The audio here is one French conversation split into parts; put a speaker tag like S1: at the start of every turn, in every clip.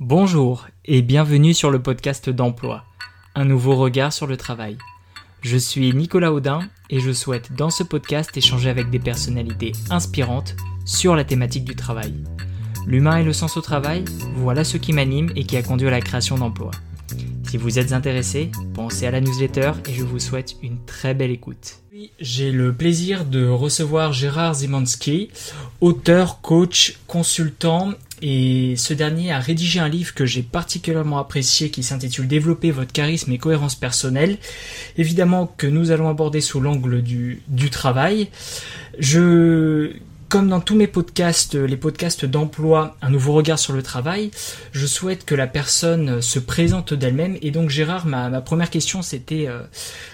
S1: Bonjour et bienvenue sur le podcast d'emploi, un nouveau regard sur le travail. Je suis Nicolas Audin et je souhaite dans ce podcast échanger avec des personnalités inspirantes sur la thématique du travail. L'humain et le sens au travail, voilà ce qui m'anime et qui a conduit à la création d'emplois. Si vous êtes intéressé, pensez à la newsletter et je vous souhaite une très belle écoute. J'ai le plaisir de recevoir Gérard Zimanski, auteur, coach, consultant et ce dernier a rédigé un livre que j'ai particulièrement apprécié qui s'intitule Développer votre charisme et cohérence personnelle. Évidemment que nous allons aborder sous l'angle du, du travail. Je comme dans tous mes podcasts, euh, les podcasts d'emploi, un nouveau regard sur le travail, je souhaite que la personne se présente d'elle-même. Et donc Gérard, ma, première question, c'était euh,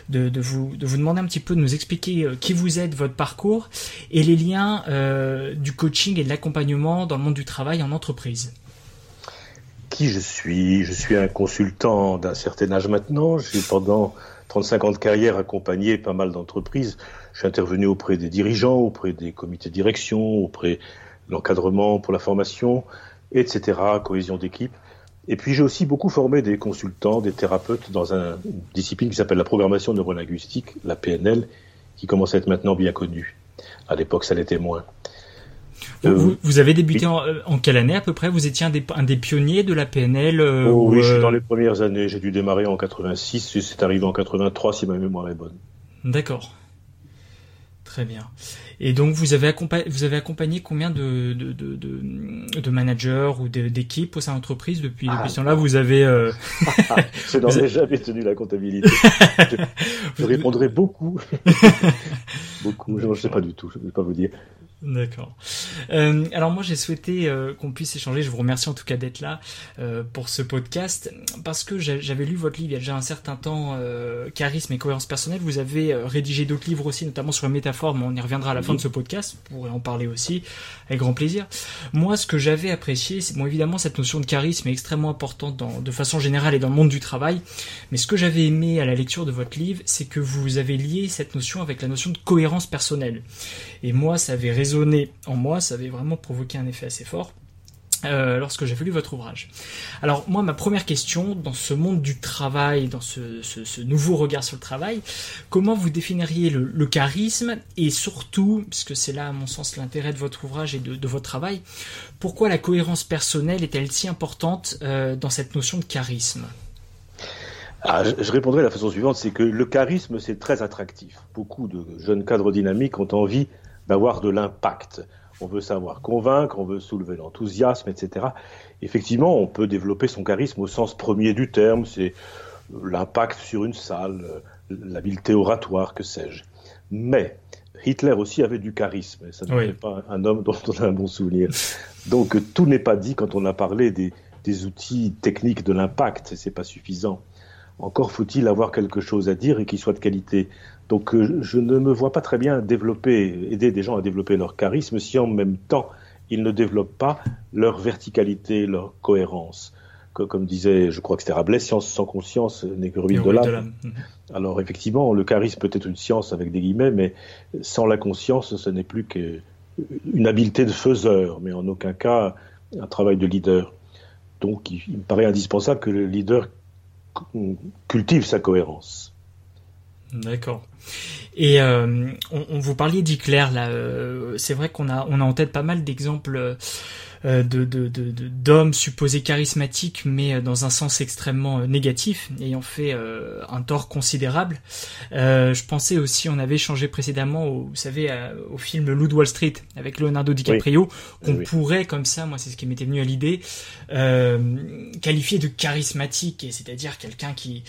S1: de, vous, de vous demander un petit peu, de nous expliquer euh, qui vous êtes, votre parcours et les liens du coaching et de l'accompagnement dans le monde du travail en entreprise.
S2: Qui je suis? Je suis un consultant d'un certain âge maintenant. J'ai pendant 35 ans de carrière accompagné pas mal d'entreprises. Je suis intervenu auprès des dirigeants, auprès des comités de direction, auprès de l'encadrement pour la formation, etc., cohésion d'équipe. Et puis j'ai aussi beaucoup formé des consultants, des thérapeutes dans une discipline qui s'appelle la programmation neurolinguistique, la PNL, qui commence à être maintenant bien connue. À l'époque, ça l'était moins.
S1: Vous, euh, avez débuté euh, en, quelle année à peu près? Vous étiez un des, un des, pionniers de la PNL
S2: euh, oh, Oui, je suis dans les premières années. J'ai dû démarrer en 86 et c'est arrivé en 83 si ma mémoire est bonne.
S1: D'accord. Très bien. Et donc vous avez accompagné, vous avez accompagné combien de, de, de, de, managers ou d'équipes au sein de l'entreprise depuis, depuis ce temps-là? Vous avez... Euh...
S2: je n'en ai jamais tenu la comptabilité. je, répondrai beaucoup. beaucoup. Je ne sais pas du tout, je ne vais pas vous dire.
S1: D'accord. Euh, alors moi j'ai souhaité euh, qu'on puisse échanger, je vous remercie en tout cas d'être là euh, pour ce podcast, parce que j'avais lu votre livre il y a déjà un certain temps, Charisme et cohérence personnelle, vous avez rédigé d'autres livres aussi, notamment sur la métaphore, mais on y reviendra à la fin de ce podcast, vous pourrez en parler aussi, avec grand plaisir. Moi ce que j'avais apprécié, c'est bon évidemment cette notion de charisme est extrêmement importante dans, de façon générale et dans le monde du travail, mais ce que j'avais aimé à la lecture de votre livre, c'est que vous avez lié cette notion avec la notion de cohérence personnelle. Et moi ça avait résonné en moi, ça avait vraiment provoqué un effet assez fort. Euh, lorsque j'ai lu votre ouvrage. Alors moi, ma première question, dans ce monde du travail, dans ce, nouveau regard sur le travail, comment vous définiriez le, charisme et surtout, puisque c'est là à mon sens l'intérêt de votre ouvrage et de, votre travail, pourquoi la cohérence personnelle est-elle si importante euh, dans cette notion de charisme?
S2: Ah, je, je, répondrai de la façon suivante, c'est que le charisme, c'est très attractif. Beaucoup de jeunes cadres dynamiques ont envie d'avoir de l'impact. On veut savoir convaincre, on veut soulever l'enthousiasme, etc. Effectivement, on peut développer son charisme au sens premier du terme, c'est l'impact sur une salle, l'habileté oratoire, que sais-je. Mais Hitler aussi avait du charisme, et ça ne pas un homme dont on a un bon souvenir. Donc tout n'est pas dit quand on a parlé des, des outils techniques de l'impact, c'est pas suffisant. Encore faut-il avoir quelque chose à dire et qui soit de qualité. Donc euh, je ne me vois pas très bien développer, aider des gens à développer leur charisme si en même temps ils ne développent pas leur verticalité, leur cohérence. Comme disait, je crois que c'était Rabelais, science sans conscience n'est que ruine de l'âme. Mhm. Alors effectivement, le charisme peut être une science avec des guillemets, mais sans la conscience, ce n'est plus qu'une habileté de faiseur, mais en aucun cas un travail de leader. Donc il me paraît indispensable que le leader cultive sa cohérence.
S1: D'accord. Et euh, on, vous parliez d'Hitler là. Euh, c'est vrai qu'on a on a en tête pas mal d'exemples euh, de, de, de, d'hommes supposés charismatiques, mais dans un sens extrêmement négatif, ayant fait un tort considérable. je pensais aussi, on avait échangé précédemment, au, vous savez, au film Loup de Wall Street avec Leonardo DiCaprio, qu'on pourrait comme ça, moi c'est ce qui m'était venu à l'idée, qualifier de charismatique, et c'est-à-dire quelqu'un qui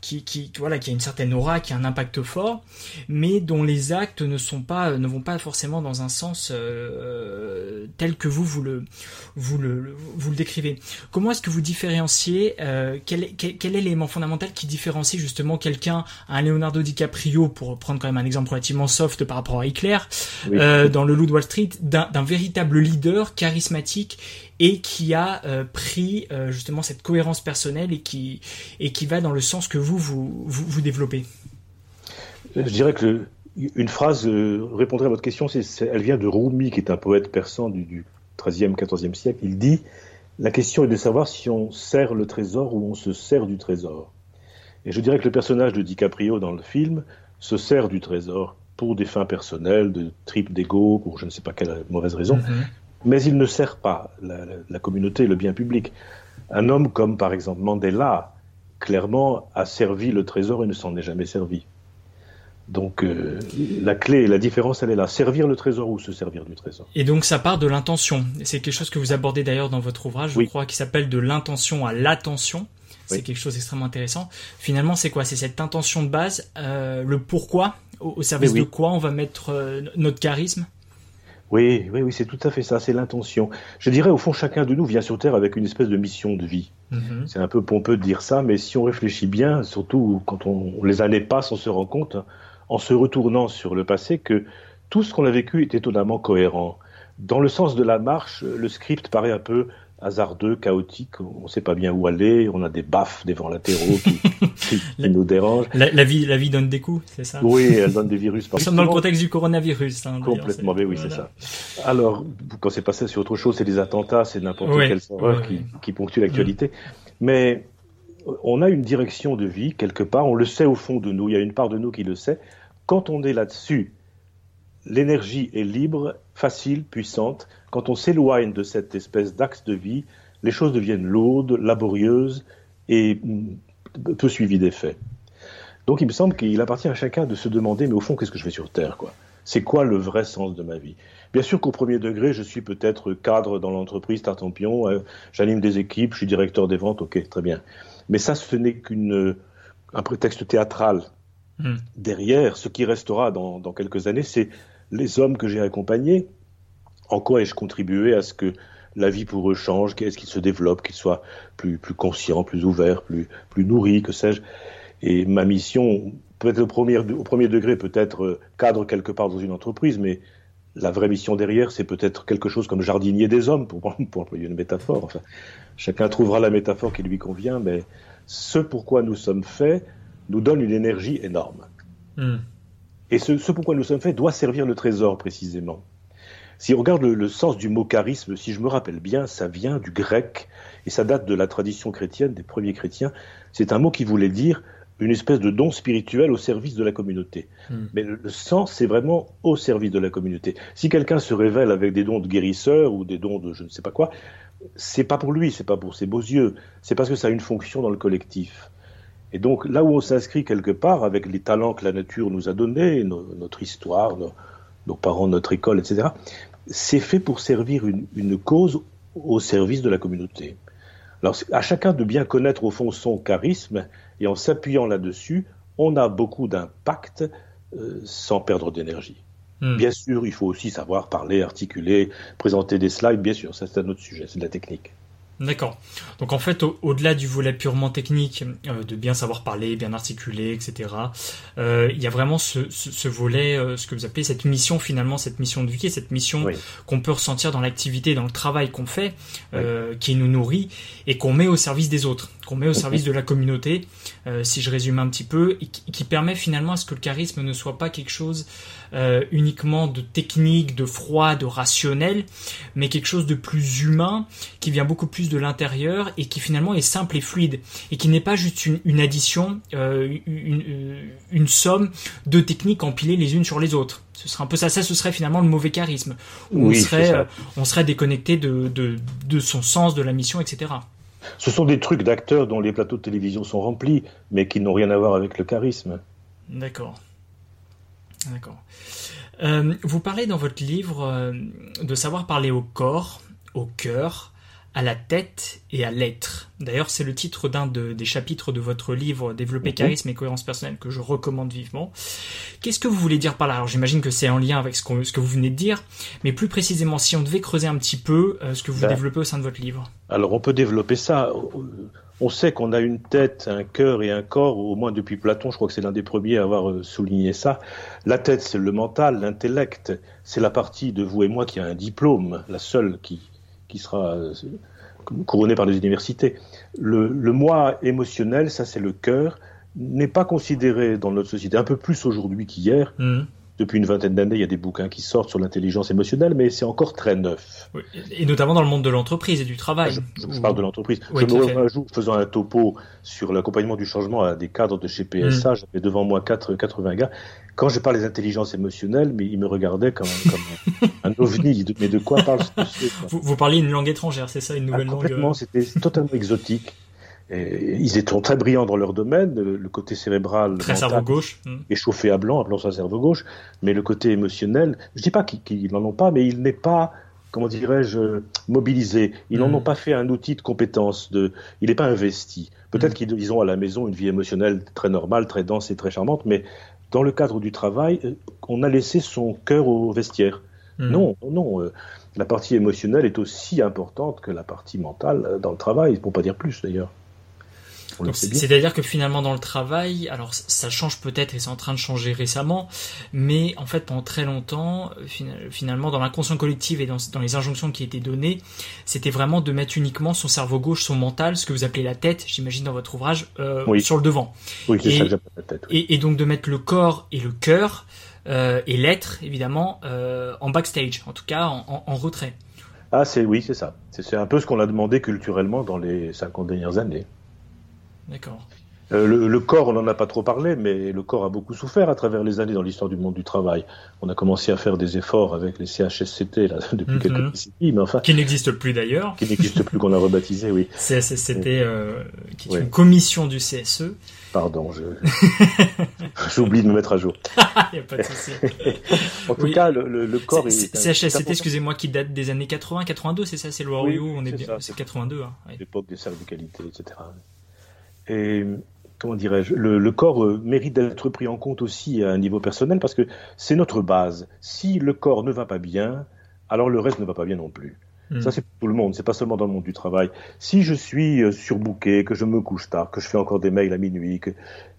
S1: qui, qui, voilà, qui a une certaine aura, qui a un impact fort, mais dont les actes ne sont pas, ne vont pas forcément dans un sens euh, tel que vous vous le, vous le, vous le décrivez. Comment est-ce que vous différenciez euh, quel, quel, est l'élément fondamental qui différencie justement quelqu'un, un Leonardo DiCaprio, pour prendre quand même un exemple relativement soft par rapport à Hitler, euh, dans le Loup de Wall Street, d'un véritable leader charismatique et qui a euh, pris euh, justement cette cohérence personnelle et qui, et qui va dans le sens que vous, vous, vous, développez
S2: Je dirais que une phrase euh, répondrait à votre question, c'est, elle vient de Rumi, qui est un poète persan du, du 13e, 14e siècle. Il dit La question est de savoir si on sert le trésor ou on se sert du trésor. Et je dirais que le personnage de DiCaprio dans le film se sert du trésor pour des fins personnelles, de tripes d'ego, pour je ne sais pas quelle mauvaise raison, mhm. Mais il ne sert pas la, la, communauté, le bien public. Un homme comme par exemple Mandela, clairement, a servi le trésor et ne s'en est jamais servi. Donc euh, la clé, la différence, elle est là. Servir le trésor ou se servir du trésor.
S1: Et donc ça part de l'intention. C'est quelque chose que vous abordez d'ailleurs dans votre ouvrage, je crois, qui s'appelle de l'intention à l'attention. C'est quelque chose d'extrêmement intéressant. Finalement, c'est quoi? C'est cette intention de base, euh, le pourquoi, au, service de quoi on va mettre euh, notre charisme?
S2: Oui, oui, oui, c'est tout à fait ça, c'est l'intention. Je dirais, au fond, chacun de nous vient sur Terre avec une espèce de mission de vie. Mhm. C'est un peu pompeux de dire ça, mais si on réfléchit bien, surtout quand on, les années passent, on se rend compte, en se retournant sur le passé, que tout ce qu'on a vécu est étonnamment cohérent. Dans le sens de la marche, le script paraît un peu hasardeux, chaotique, on ne sait pas bien où aller, on a des baffes, des vents latéraux qui, nous dérangent.
S1: La, vie, la vie donne des coups, c'est ça?
S2: Oui, elle donne des virus.
S1: Nous sommes dans le contexte du coronavirus.
S2: Hein, Complètement, mais oui, c'est ça. Alors, quand c'est passé sur autre chose, c'est des attentats, c'est n'importe quelle horreur qui, qui ponctue l'actualité. Mais on a une direction de vie, quelque part, on le sait au fond de nous, il y a une part de nous qui le sait. Quand on est là-dessus, l'énergie est libre, facile, puissante. Quand on s'éloigne de cette espèce d'axe de vie, les choses deviennent lourdes, laborieuses et mm, peu suivies d'effets. Donc il me semble qu'il appartient à chacun de se demander, mais au fond, qu'est-ce que je fais sur Terre quoi? C'est quoi le vrai sens de ma vie? Bien sûr qu'au premier degré, je suis peut-être cadre dans l'entreprise Tartampion, euh, j'anime des équipes, je suis directeur des ventes, ok, très bien. Mais ça, ce n'est qu'un prétexte théâtral. Hmm. Derrière, ce qui restera dans quelques années, c'est les hommes que j'ai accompagnés, en quoi ai-je contribué à ce que la vie pour eux change, qu'est-ce qu'ils se développent, qu'ils soient plus, plus conscients, plus ouverts, plus, plus nourris, que sais-je. Et ma mission, peut-être au premier, au premier degré, peut-être euh, cadre quelque part dans une entreprise, mais la vraie mission derrière, c'est peut-être quelque chose comme jardinier des hommes, pour, pour employer une métaphore. Enfin, chacun trouvera la métaphore qui lui convient, mais ce pourquoi nous sommes faits nous donne une énergie énorme. Hmm. Et ce, ce pourquoi nous sommes faits doit servir le trésor précisément. Si on regarde le, sens du mot charisme, si je me rappelle bien, ça vient du grec et ça date de la tradition chrétienne, des premiers chrétiens. C'est un mot qui voulait dire une espèce de don spirituel au service de la communauté. Hmm. Mais le, sens, c'est vraiment au service de la communauté. Si quelqu'un se révèle avec des dons de guérisseur ou des dons de je ne sais pas quoi, c'est pas pour lui, c'est pas pour ses beaux yeux, c'est parce que ça a une fonction dans le collectif. Et donc là où on s'inscrit quelque part avec les talents que la nature nous a donnés, notre histoire, nos, parents, notre école, etc., c'est fait pour servir une, cause au service de la communauté. Alors à chacun de bien connaître au fond son charisme et en s'appuyant là-dessus, on a beaucoup d'impact euh, sans perdre d'énergie. Hmm. Bien sûr, il faut aussi savoir parler, articuler, présenter des slides, bien sûr, ça c'est un autre sujet, c'est de la technique.
S1: D'accord. Donc en fait, au-delà du volet purement technique, euh, de bien savoir parler, bien articuler, etc., euh, il y a vraiment ce, ce, volet, euh, ce que vous appelez cette mission finalement, cette mission de vie, cette mission qu'on peut ressentir dans l'activité, dans le travail qu'on fait, qui nous nourrit et qu'on met au service des autres, qu'on met au service de la communauté, si je résume un petit peu, et qui permet finalement à ce que le charisme ne soit pas quelque chose euh, uniquement de technique, de froid, de rationnel, mais quelque chose de plus humain, qui vient beaucoup plus de l'intérieur et qui finalement est simple et fluide, et qui n'est pas juste une, addition, euh, euh, une, somme de techniques empilées les unes sur les autres. Ce serait un peu ça, ça ce serait finalement le mauvais charisme, où on, serait, on serait déconnecté de, de, de son sens, de la mission, etc.
S2: Ce sont des trucs d'acteurs dont les plateaux de télévision sont remplis, mais qui n'ont rien à voir avec le charisme.
S1: D'accord. D'accord. Euh, vous parlez dans votre livre euh, de savoir parler au corps, au cœur, à la tête et à l'être. D'ailleurs, c'est le titre d'un des chapitres de votre livre Développer mhm. charisme et cohérence personnelle que je recommande vivement. Qu'est-ce que vous voulez dire par là? Alors, j'imagine que c'est en lien avec ce, que vous venez de dire, mais plus précisément, si on devait creuser un petit peu euh, ce que vous ben. développez au sein de votre livre.
S2: Alors, on peut développer ça on sait qu'on a une tête, un cœur et un corps, au moins depuis Platon, je crois que c'est l'un des premiers à avoir euh, souligné ça. La tête, c'est le mental, l'intellect, c'est la partie de vous et moi qui a un diplôme, la seule qui, qui sera euh, couronnée par les universités. Le, moi émotionnel, ça c'est le cœur, n'est pas considéré dans notre société, un peu plus aujourd'hui qu'hier, mmh. depuis une vingtaine d'années, il y a des bouquins qui sortent sur l'intelligence émotionnelle, mais c'est encore très neuf.
S1: et notamment dans le monde de l'entreprise et du travail.
S2: Je, parle de l'entreprise. je me un jour faisant un topo sur l'accompagnement du changement à des cadres de chez PSA. Mm. J'avais devant moi 4, 80 gars. Quand je parlais d'intelligence émotionnelle, mais ils me regardaient comme, comme un ovni. Mais de quoi parle ce
S1: vous, vous parliez une langue étrangère, c'est ça, une nouvelle ah,
S2: langue Complètement, c'était totalement exotique. Et ils étaient très brillants dans leur domaine, le côté cérébral,
S1: très cerveau gauche,
S2: hmm. échauffé à blanc, appelons ça cerveau gauche, mais le côté émotionnel, je dis pas qu'ils n'en ont pas, mais il n'est pas, comment dirais-je, mobilisé. Ils n'en hmm. ont pas fait un outil de compétence. De, il n'est pas investi. Peut-être hmm. qu'ils ont à la maison une vie émotionnelle très normale, très dense et très charmante, mais dans le cadre du travail, euh, on a laissé son cœur au vestiaire. Non, non. Euh, la partie émotionnelle est aussi importante que la partie mentale euh, dans le travail, pour pas dire plus d'ailleurs.
S1: C'est-à-dire que finalement dans le travail, alors ça change peut-être et c'est en train de changer récemment, mais en fait pendant très longtemps, finalement dans l'inconscient collectif et dans, les injonctions qui étaient données, c'était vraiment de mettre uniquement son cerveau gauche, son mental, ce que vous appelez la tête, j'imagine dans votre ouvrage, euh, sur le devant.
S2: Oui, c'est ça que
S1: la tête. Et, donc de mettre le corps et le cœur euh, et l'être évidemment euh, en backstage, en tout cas en, en retrait.
S2: Ah c'est oui c'est ça. C'est un peu ce qu'on a demandé culturellement dans les 50 dernières années.
S1: D'accord.
S2: Euh, le, corps, on n'en a pas trop parlé, mais le corps a beaucoup souffert à travers les années dans l'histoire du monde du travail. On a commencé à faire des efforts avec les CHSCT là, depuis quelques mhm. décennies, mais enfin
S1: qui n'existe plus d'ailleurs,
S2: qui n'existe plus qu'on a rebaptisé, oui.
S1: CHSCT, euh, qui est une commission du CSE.
S2: Pardon, je j'oublie de me mettre à jour.
S1: Il n'y a pas de souci.
S2: en tout cas, le, corps
S1: est. CHSCT, excusez-moi, qui date des années 80, 82, c'est ça, c'est le oui, on est, bien, c'est 82. Hein,
S2: L'époque des qualité, etc. Et comment dirais-je, le, corps euh, mérite d'être pris en compte aussi à un niveau personnel parce que c'est notre base. Si le corps ne va pas bien, alors le reste ne va pas bien non plus. Hmm. Ça, c'est pour tout le monde, c'est pas seulement dans le monde du travail. Si je suis euh, surbooké, que je me couche tard, que je fais encore des mails à minuit, que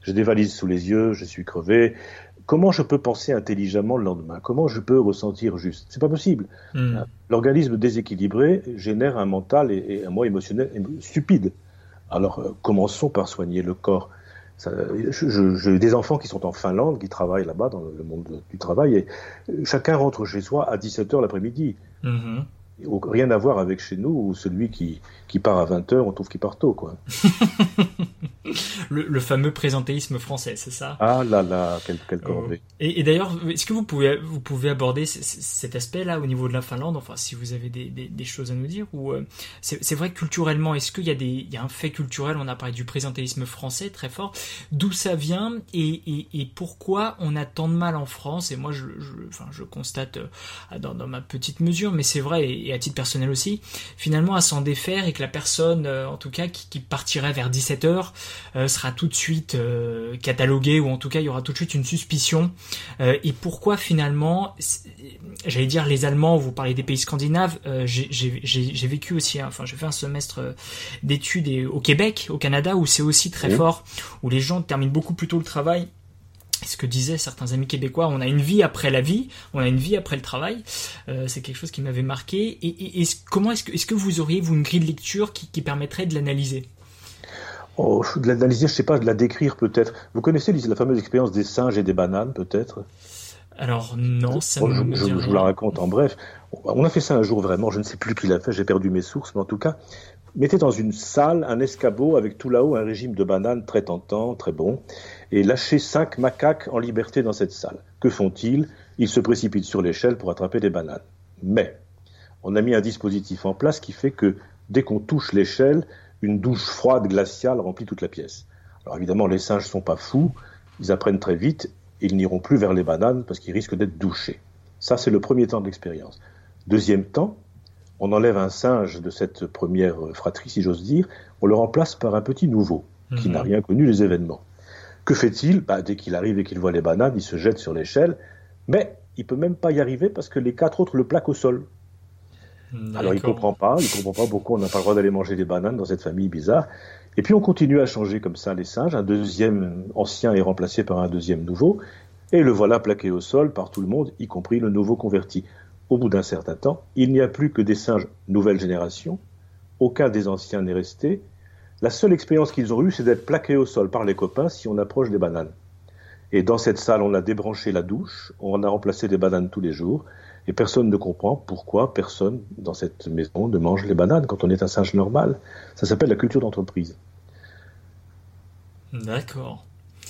S2: j'ai des valises sous les yeux, je suis crevé, comment je peux penser intelligemment le lendemain? Comment je peux ressentir juste? C'est pas possible. Hmm. L'organisme déséquilibré génère un mental et, un moi émotionnel stupide. Alors, euh, commençons par soigner le corps. J'ai des enfants qui sont en Finlande, qui travaillent là-bas dans le monde du travail, et chacun rentre chez soi à 17h l'après-midi. Mm-hmm rien à voir avec chez nous où celui qui, qui part à 20h, on trouve qu'il part tôt, quoi.
S1: le, fameux présentéisme français, c'est ça?
S2: Ah là là, quel, quel corvée.
S1: Euh, et, d'ailleurs, est-ce que vous pouvez, vous pouvez aborder cet aspect-là au niveau de la Finlande, enfin, si vous avez des, des, choses à nous dire ou euh, c'est vrai que culturellement, est-ce qu'il y, a des, il y a un fait culturel, on a parlé du présentéisme français très fort, d'où ça vient et, et, et, pourquoi on a tant de mal en France? Et moi, je, je, enfin, je constate euh, dans, dans ma petite mesure, mais c'est vrai, et à titre personnel aussi, finalement à s'en défaire et que la personne, euh, en tout cas, qui, partirait vers 17h, euh, sera tout de suite euh, cataloguée ou en tout cas il y aura tout de suite une suspicion. et pourquoi finalement, j'allais dire les Allemands, vous parlez des pays scandinaves, j'ai vécu aussi, hein, enfin j'ai fait un semestre d'études au Québec, au Canada, où c'est aussi très fort, où les gens terminent beaucoup plus tôt le travail ce que disaient certains amis québécois, on a une vie après la vie, on a une vie après le travail. Euh, c'est quelque chose qui m'avait marqué. Et, comment est-ce que, vous auriez vous une grille de lecture qui, permettrait de l'analyser?
S2: Oh, De l'analyser, je sais pas, de la décrire peut-être. Vous connaissez la fameuse expérience des singes et des bananes, peut-être?
S1: Alors non, ça
S2: je, je, vous la raconte en bref. On a fait ça un jour vraiment, je ne sais plus qui l'a fait, j'ai perdu mes sources, mais en tout cas, mettez dans une salle un escabeau avec tout là-haut un régime de bananes très tentant, très bon et lâcher cinq macaques en liberté dans cette salle. Que font-ils? Ils se précipitent sur l'échelle pour attraper des bananes. Mais on a mis un dispositif en place qui fait que dès qu'on touche l'échelle, une douche froide glaciale remplit toute la pièce. Alors évidemment, les singes sont pas fous, ils apprennent très vite et ils n'iront plus vers les bananes parce qu'ils risquent d'être douchés. Ça, c'est le premier temps de l'expérience. Deuxième temps, on enlève un singe de cette première fratrie, si j'ose dire, on le remplace par un petit nouveau qui mhm. n'a rien connu des événements. Que fait-il? Bah, Dès qu'il arrive et qu'il voit les bananes, il se jette sur l'échelle, mais il peut même pas y arriver parce que les quatre autres le plaquent au sol. Alors il comprend pas, il comprend pas pourquoi on n'a pas le droit d'aller manger des bananes dans cette famille bizarre. Et puis on continue à changer comme ça les singes. Un deuxième ancien est remplacé par un deuxième nouveau, et le voilà plaqué au sol par tout le monde, y compris le nouveau converti. Au bout d'un certain temps, il n'y a plus que des singes nouvelle génération. Aucun des anciens n'est resté, la seule expérience qu'ils ont eue, c'est d'être plaqués au sol par les copains si on approche des bananes. Et dans cette salle, on a débranché la douche, on a remplacé des bananes tous les jours, et personne ne comprend pourquoi personne dans cette maison ne mange les bananes quand on est un singe normal. Ça s'appelle la culture d'entreprise.
S1: D'accord.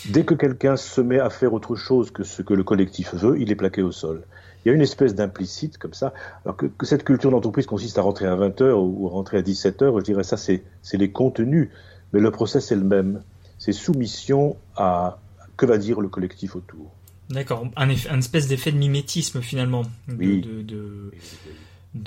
S2: Dès que quelqu'un se met à faire autre chose que ce que le collectif veut, il est plaqué au sol. Il y a une espèce d'implicite comme ça. Alors que, cette culture d'entreprise consiste à rentrer à 20h ou rentrer à 17h, je dirais ça c'est les contenus, mais le process est le même. C'est soumission à que va dire le collectif autour.
S1: D'accord, un, espèce d'effet de mimétisme finalement. oui. de, de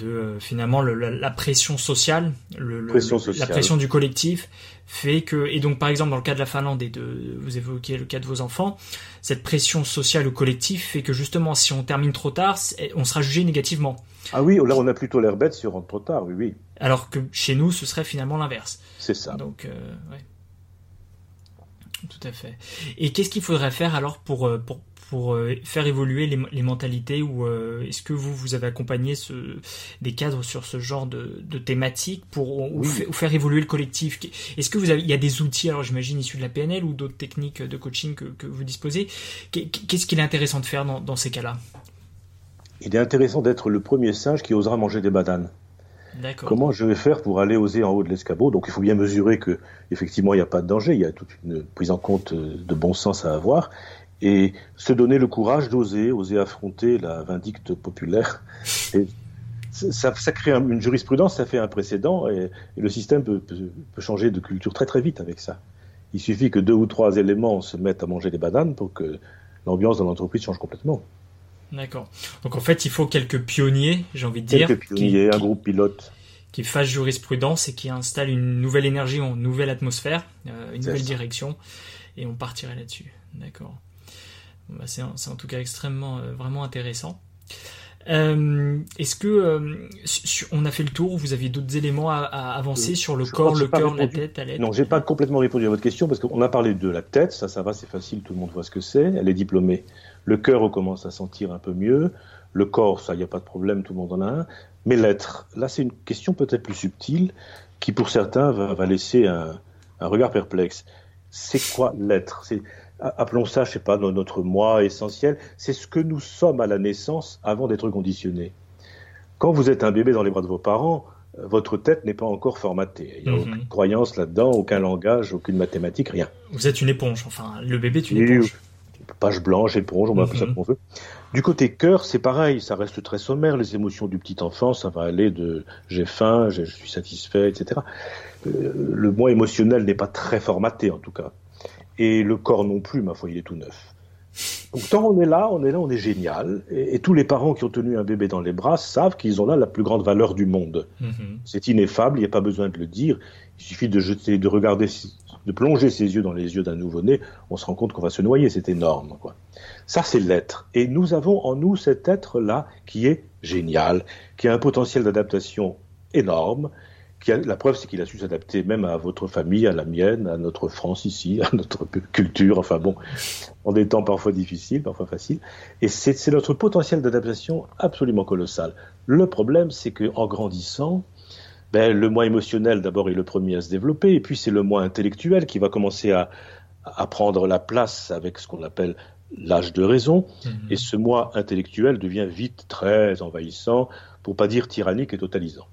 S1: euh, finalement la, pression sociale, le, la pression du collectif fait que et donc par exemple dans le cas de la Finlande et de vous évoquez le cas de vos enfants, cette pression sociale au collectif fait que justement si on termine trop tard, on sera jugé négativement.
S2: Ah oui, là on a plutôt l'air bête si on rentre trop tard, oui oui.
S1: Alors que chez nous ce serait finalement l'inverse.
S2: C'est ça.
S1: Donc euh, ouais. Tout à fait. Et qu'est-ce qu'il faudrait faire alors pour, euh, pour, pour euh, faire évoluer les, mentalités ou euh, est-ce que vous vous avez accompagné ce, des cadres sur ce genre de, de thématiques pour ou, faire évoluer le collectif Est-ce que vous avez il y a des outils alors j'imagine issus de la PNL ou d'autres techniques de coaching que, que vous disposez Qu'est-ce qu'il est intéressant de faire dans, dans ces cas-là?
S2: Il est intéressant d'être le premier singe qui osera manger des bananes. Comment je vais faire pour aller oser en haut de l'escabeau? Donc il faut bien mesurer que effectivement il n'y a pas de danger, il y a toute une prise en compte de bon sens à avoir et se donner le courage d'oser, oser affronter la vindicte populaire. Et ça, ça, crée une jurisprudence, ça fait un précédent, et, le système peut, peut, changer de culture très très vite avec ça. Il suffit que deux ou trois éléments se mettent à manger des bananes pour que l'ambiance dans l'entreprise change complètement.
S1: D'accord. Donc en fait, il faut quelques pionniers, j'ai envie de dire.
S2: Quelques pionniers, un groupe pilote.
S1: Qui fasse jurisprudence et qui installe une nouvelle énergie, une nouvelle atmosphère, euh, une nouvelle direction, et on partirait là-dessus. D'accord. Bah, c'est en tout cas extrêmement euh, vraiment intéressant. Euh, est-ce que euh, on a fait le tour Vous aviez d'autres éléments à, avancer sur le corps, le cœur, la tête,
S2: à Non, j'ai pas complètement répondu à votre question parce qu'on a parlé de la tête, ça, ça va, c'est facile, tout le monde voit ce que c'est. Elle est diplômée. Le cœur, on commence à sentir un peu mieux. Le corps, ça, il n'y a pas de problème, tout le monde en a un. Mais l'être, là, c'est une question peut-être plus subtile qui, pour certains, va, laisser un, un regard perplexe. C'est quoi l'être? Appelons ça, je sais pas, notre moi essentiel, c'est ce que nous sommes à la naissance avant d'être conditionnés. Quand vous êtes un bébé dans les bras de vos parents, euh, votre tête n'est pas encore formatée. Il n'y a mhm. aucune croyance là-dedans, aucun langage, aucune mathématique, rien.
S1: Vous êtes une éponge, enfin, le bébé est une éponge.
S2: Page blanche, éponge, on va appeler ça mhm. comme on veut. Du côté cœur, c'est pareil, ça reste très sommaire. Les émotions du petit enfant, ça va aller de j'ai faim, je suis satisfait, etc. Euh, le moi émotionnel n'est pas très formaté, en tout cas. Et le corps non plus, ma foi, il est tout neuf. Donc tant on est là, on est là, on est génial. Et, tous les parents qui ont tenu un bébé dans les bras savent qu'ils ont là la plus grande valeur du monde. Mm-hmm. C'est ineffable, il n'y a pas besoin de le dire. Il suffit de jeter, de regarder, de plonger ses yeux dans les yeux d'un nouveau-né, on se rend compte qu'on va se noyer. C'est énorme, quoi. Ça, c'est l'être. Et nous avons en nous cet être-là qui est génial, qui a un potentiel d'adaptation énorme, la preuve, c'est qu'il a su s'adapter même à votre famille, à la mienne, à notre France ici, à notre culture, enfin bon, en des temps parfois difficiles, parfois faciles. Et c'est notre potentiel d'adaptation absolument colossal. Le problème, c'est qu'en grandissant, ben, le moi émotionnel d'abord est le premier à se développer, et puis c'est le moi intellectuel qui va commencer à, à prendre la place avec ce qu'on appelle l'âge de raison, mm-hmm. et ce moi intellectuel devient vite très envahissant, pour pas dire tyrannique et totalisant.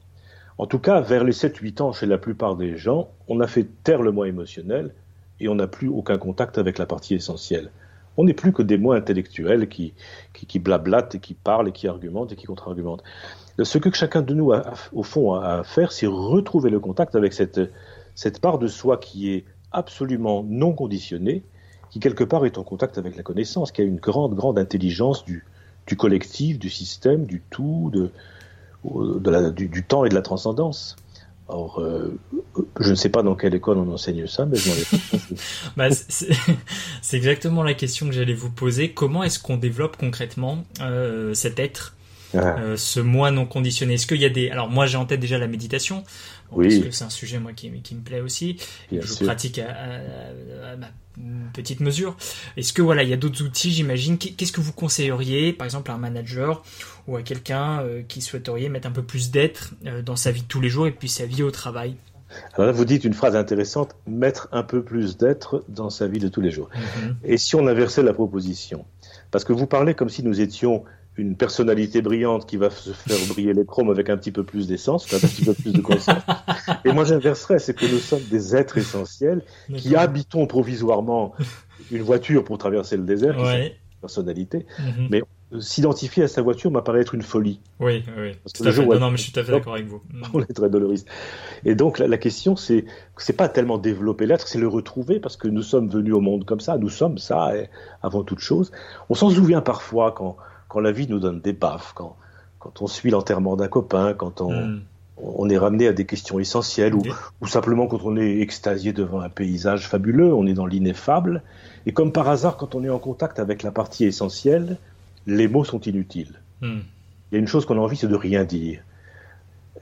S2: En tout cas, vers les 7-8 ans, chez la plupart des gens, on a fait taire le moi émotionnel et on n'a plus aucun contact avec la partie essentielle. On n'est plus que des moi intellectuels qui, qui, blablatent et qui parlent et qui argumentent et qui contre-argumentent. Ce que chacun de nous, a, au fond, a à faire, c'est retrouver le contact avec cette, cette part de soi qui est absolument non conditionnée, qui quelque part est en contact avec la connaissance, qui a une grande, grande intelligence du, du collectif, du système, du tout, de, de la, du, temps et de la transcendance. Or, euh, je ne sais pas dans quelle école on enseigne ça, mais je
S1: bah, C'est exactement la question que j'allais vous poser. Comment est-ce qu'on développe concrètement euh, cet être, ah. euh, ce moi non conditionné? Est-ce qu'il y a des... Alors moi j'ai en tête déjà la méditation, oui. parce que c'est un sujet moi qui, qui me plaît aussi. je pratique à, à, petite mesure. Est-ce que voilà, il y a d'autres outils, j'imagine? Qu'est-ce que vous conseilleriez, par exemple, à un manager ou à quelqu'un euh, qui souhaiterait mettre un peu plus d'être euh, dans sa vie de tous les jours et puis sa vie au travail
S2: Alors là, vous dites une phrase intéressante, mettre un peu plus d'être dans sa vie de tous les jours. Mm-hmm. Et si on inversait la proposition Parce que vous parlez comme si nous étions une personnalité brillante qui va se faire briller les chromes avec un petit peu plus d'essence, un petit peu plus de conscience. Et moi, j'inverserais, c'est que nous sommes des êtres essentiels qui habitons provisoirement une voiture pour traverser le désert, qui personnalité, mm-hmm. mais s'identifier à sa voiture m'apparaît être une folie.
S1: Oui, oui. tout à fait. Non, mais je suis tout à fait d'accord avec vous.
S2: On est très doloriste. Et donc la, question, c'est c'est pas tellement développer l'être, c'est le retrouver parce que nous sommes venus au monde comme ça. Nous sommes ça avant toute chose. On s'en souvient parfois quand quand la vie nous donne des baffes, quand quand on suit l'enterrement d'un copain, quand on hmm. on est ramené à des questions essentielles ou, ou simplement quand on est extasié devant un paysage fabuleux, on est dans l'ineffable. Et comme par hasard, quand on est en contact avec la partie essentielle, les mots sont inutiles. Hmm. Il y a une chose qu'on a envie, c'est de rien dire.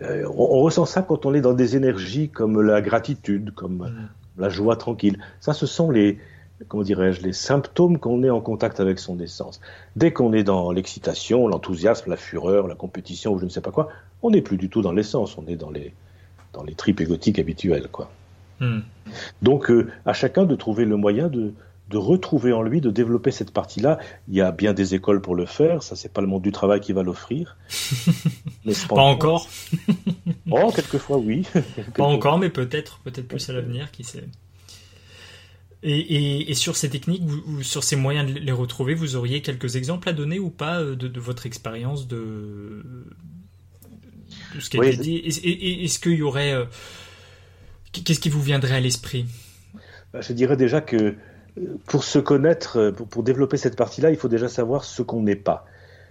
S2: Euh, on, ressent ça quand on est dans des énergies comme la gratitude, comme hmm. la joie tranquille. Ça, ce sont les, comment dirais-je, les symptômes qu'on est en contact avec son essence. Dès qu'on est dans l'excitation, l'enthousiasme, la fureur, la compétition ou je ne sais pas quoi, on n'est plus du tout dans l'essence. On est dans les, dans les tripes égotiques habituelles, quoi. Hmm. Donc, euh, à chacun de trouver le moyen de, de retrouver en lui, de développer cette partie-là. Il y a bien des écoles pour le faire, ça c'est pas le monde du travail qui va l'offrir.
S1: pas encore.
S2: oh, quelquefois oui.
S1: pas encore, mais peut-être, peut-être plus à l'avenir, qui sait. Et, sur ces techniques, ou sur ces moyens de les retrouver, vous auriez quelques exemples à donner ou pas euh, de, votre expérience de, ce qui a été dit Est-ce qu'il y aurait. Euh, qu'est-ce qui vous viendrait à l'esprit?
S2: Bah, Je dirais déjà que pour se connaître, pour, développer cette partie-là, il faut déjà savoir ce qu'on n'est pas.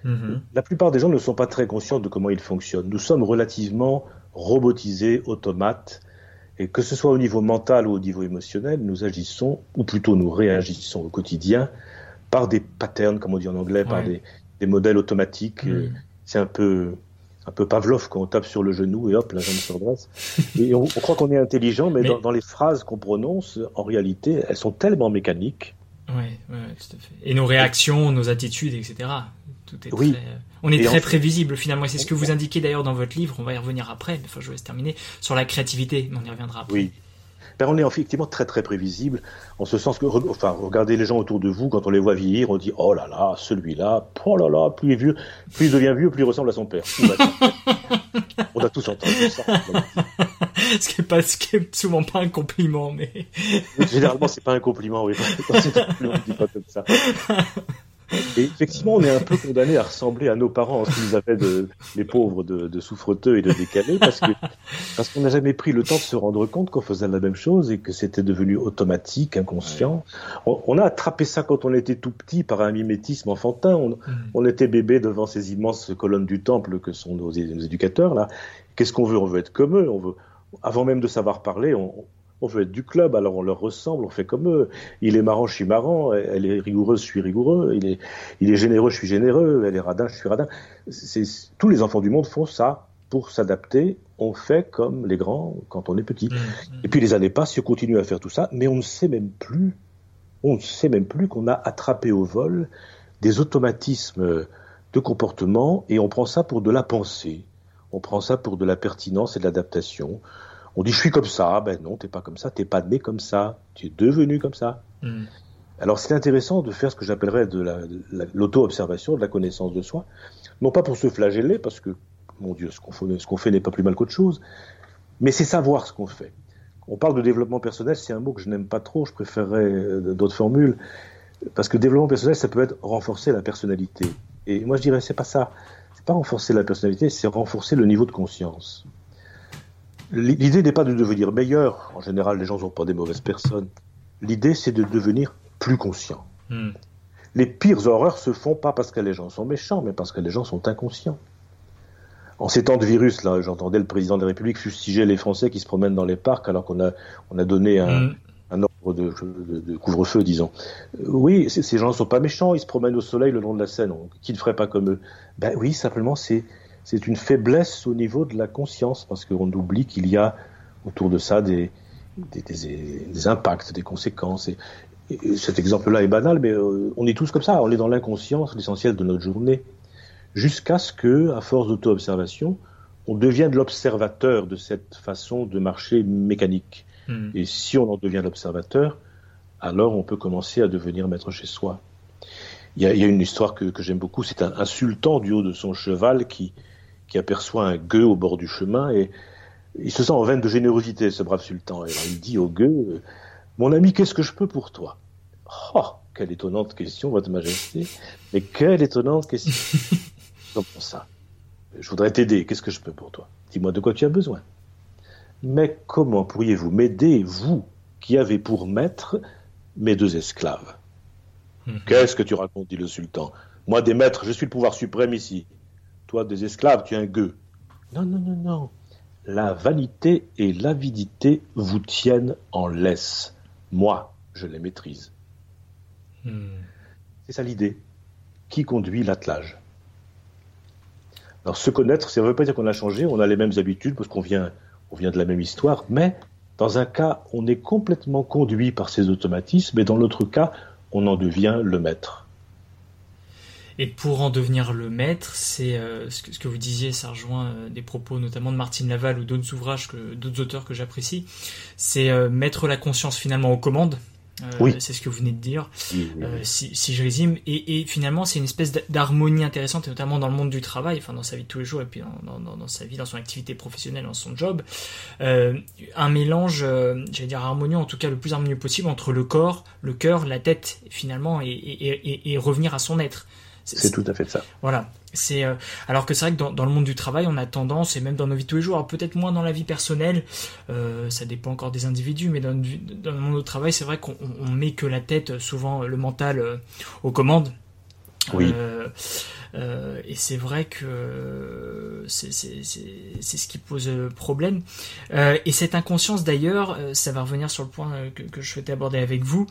S2: Mhm. La plupart des gens ne sont pas très conscients de comment ils fonctionnent. Nous sommes relativement robotisés, automates, et que ce soit au niveau mental ou au niveau émotionnel, nous agissons, ou plutôt nous réagissons au quotidien, par des patterns, comme on dit en anglais, par des, modèles automatiques. C'est un peu un peu Pavlov quand on tape sur le genou et hop, la jambe se redresse. Et on, croit qu'on est intelligent, mais, Dans, les phrases qu'on prononce, en réalité, elles sont tellement mécaniques.
S1: Oui, ouais, tout à fait. Et nos réactions, nos attitudes, etc. Tout est oui. On est très prévisible finalement. C'est ce que vous indiquez d'ailleurs dans votre livre. On va y revenir après. Mais enfin, je vais se terminer sur la créativité. On y reviendra après.
S2: Oui, ben, on est effectivement très très prévisible, en ce sens que, enfin, regardez les gens autour de vous, quand on les voit vieillir, on dit, oh là là, celui-là, oh là là, plus il est vieux, plus il devient vieux, plus il ressemble à son père. on a tous entendu ça.
S1: ce qui est pas, ce qui est souvent pas un compliment, mais.
S2: Généralement, c'est pas un compliment, oui. c'est un compliment, on dit pas comme ça. Et effectivement, on est un peu condamné à ressembler à nos parents, ce qu'ils avaient de, les pauvres de, de, souffreteux et de décalés, parce que parce qu'on n'a jamais pris le temps de se rendre compte qu'on faisait la même chose et que c'était devenu automatique, inconscient. On, a attrapé ça quand on était tout petit par un mimétisme enfantin. On, on était bébé devant ces immenses colonnes du temple que sont nos, nos éducateurs là. Qu'est-ce qu'on veut? On veut être comme eux. On veut, avant même de savoir parler, on, on veut être du club, alors on leur ressemble, on fait comme eux. Il est marrant, je suis marrant. Elle est rigoureuse, je suis rigoureux. Il est, il est généreux, je suis généreux. Elle est radin, je suis radin. C'est, tous les enfants du monde font ça pour s'adapter. On fait comme les grands quand on est petit. Mmh, mmh. Et puis les années passent, on continue à faire tout ça, mais on ne sait même plus, on ne sait même plus qu'on a attrapé au vol des automatismes de comportement et on prend ça pour de la pensée. On prend ça pour de la pertinence et de l'adaptation. On dit je suis comme ça, ben non, t'es pas comme ça, t'es pas né comme ça, tu es devenu comme ça. Hmm. Alors c'est intéressant de faire ce que j'appellerais de l'auto-observation, de la connaissance de soi, non pas pour se flageller, parce que, mon Dieu, ce qu'on fait, fait n'est pas plus mal qu'autre chose, mais c'est savoir ce qu'on fait. On parle de développement personnel, c'est un mot que je n'aime pas trop, je préférerais euh, d'autres formules, parce que développement personnel, ça peut être renforcer la personnalité. Et moi je dirais, c'est pas ça. C'est pas renforcer la personnalité, c'est renforcer le niveau de conscience. L'idée n'est pas de devenir meilleur. En général, les gens ne sont pas des mauvaises personnes. L'idée, c'est de devenir plus conscient. Hmm. Les pires horreurs se font pas parce que les gens sont méchants, mais parce que les gens sont inconscients. En ces temps de virus, là, j'entendais le président de la République fustiger les Français qui se promènent dans les parcs alors qu'on a, on a donné un, hmm. ordre de, couvre-feu, disons. Euh, oui, ces gens ne sont pas méchants, ils se promènent au soleil le long de la Seine. Qui ne ferait pas comme eux? Ben oui, simplement, c'est c'est une faiblesse au niveau de la conscience, parce qu'on oublie qu'il y a autour de ça des, des, impacts, des conséquences. Et, cet exemple-là est banal, mais euh, on est tous comme ça, on est dans l'inconscience, l'essentiel de notre journée, jusqu'à ce que, à force d'auto-observation, on devient de l'observateur de cette façon de marcher mécanique. Hmm. Et si on en devient l'observateur, alors on peut commencer à devenir maître chez soi. Il y a, une histoire que, j'aime beaucoup, c'est un, sultan du haut de son cheval qui, qui aperçoit un gueux au bord du chemin et il se sent en veine de générosité, ce brave sultan. Et il dit au gueux, mon ami, qu'est-ce que je peux pour toi? Oh, quelle étonnante question, Votre Majesté. Mais quelle étonnante question. Comment ça? Je voudrais t'aider. Qu'est-ce que je peux pour toi? Dis-moi de quoi tu as besoin. Mais comment pourriez-vous m'aider, vous, qui avez pour maître mes deux esclaves? Mhm. Qu'est-ce que tu racontes? dit le sultan. Moi, des maîtres, je suis le pouvoir suprême ici. Toi, des esclaves, tu es un gueux. Non, non, non, non. La vanité et l'avidité vous tiennent en laisse. Moi, je les maîtrise. Hmm. C'est ça l'idée. Qui conduit l'attelage Alors se connaître, ça ne veut pas dire qu'on a changé, on a les mêmes habitudes parce qu'on vient, on vient de la même histoire, mais dans un cas, on est complètement conduit par ces automatismes, et dans l'autre cas, on en devient le maître.
S1: Et pour en devenir le maître, c'est euh, ce, que, vous disiez, ça rejoint euh, des propos notamment de Martine Laval ou d'autres ouvrages, d'autres auteurs que j'apprécie, c'est euh, mettre la conscience finalement aux commandes, oui. C'est ce que vous venez de dire, si, si, je résume. Et, et finalement, c'est une espèce d'harmonie intéressante, et notamment dans le monde du travail, enfin dans sa vie de tous les jours, et puis dans, dans, dans sa vie, dans son activité professionnelle, dans son job. Un mélange, j'allais dire harmonieux, en tout cas le plus harmonieux possible, entre le corps, le cœur, la tête, finalement, et, et, et revenir à son être.
S2: C'est tout à fait ça.
S1: Voilà. C'est euh, alors que c'est vrai que dans, dans, le monde du travail, on a tendance, et même dans nos vies tous les jours, peut-être moins dans la vie personnelle, euh, ça dépend encore des individus, mais dans, dans le monde du travail, c'est vrai qu'on met que la tête, souvent le mental, euh, aux commandes.
S2: Oui.
S1: Euh, euh, et c'est vrai que c'est ce qui pose problème. Euh, et cette inconscience d'ailleurs, euh, ça va revenir sur le point que, que, je souhaitais aborder avec vous.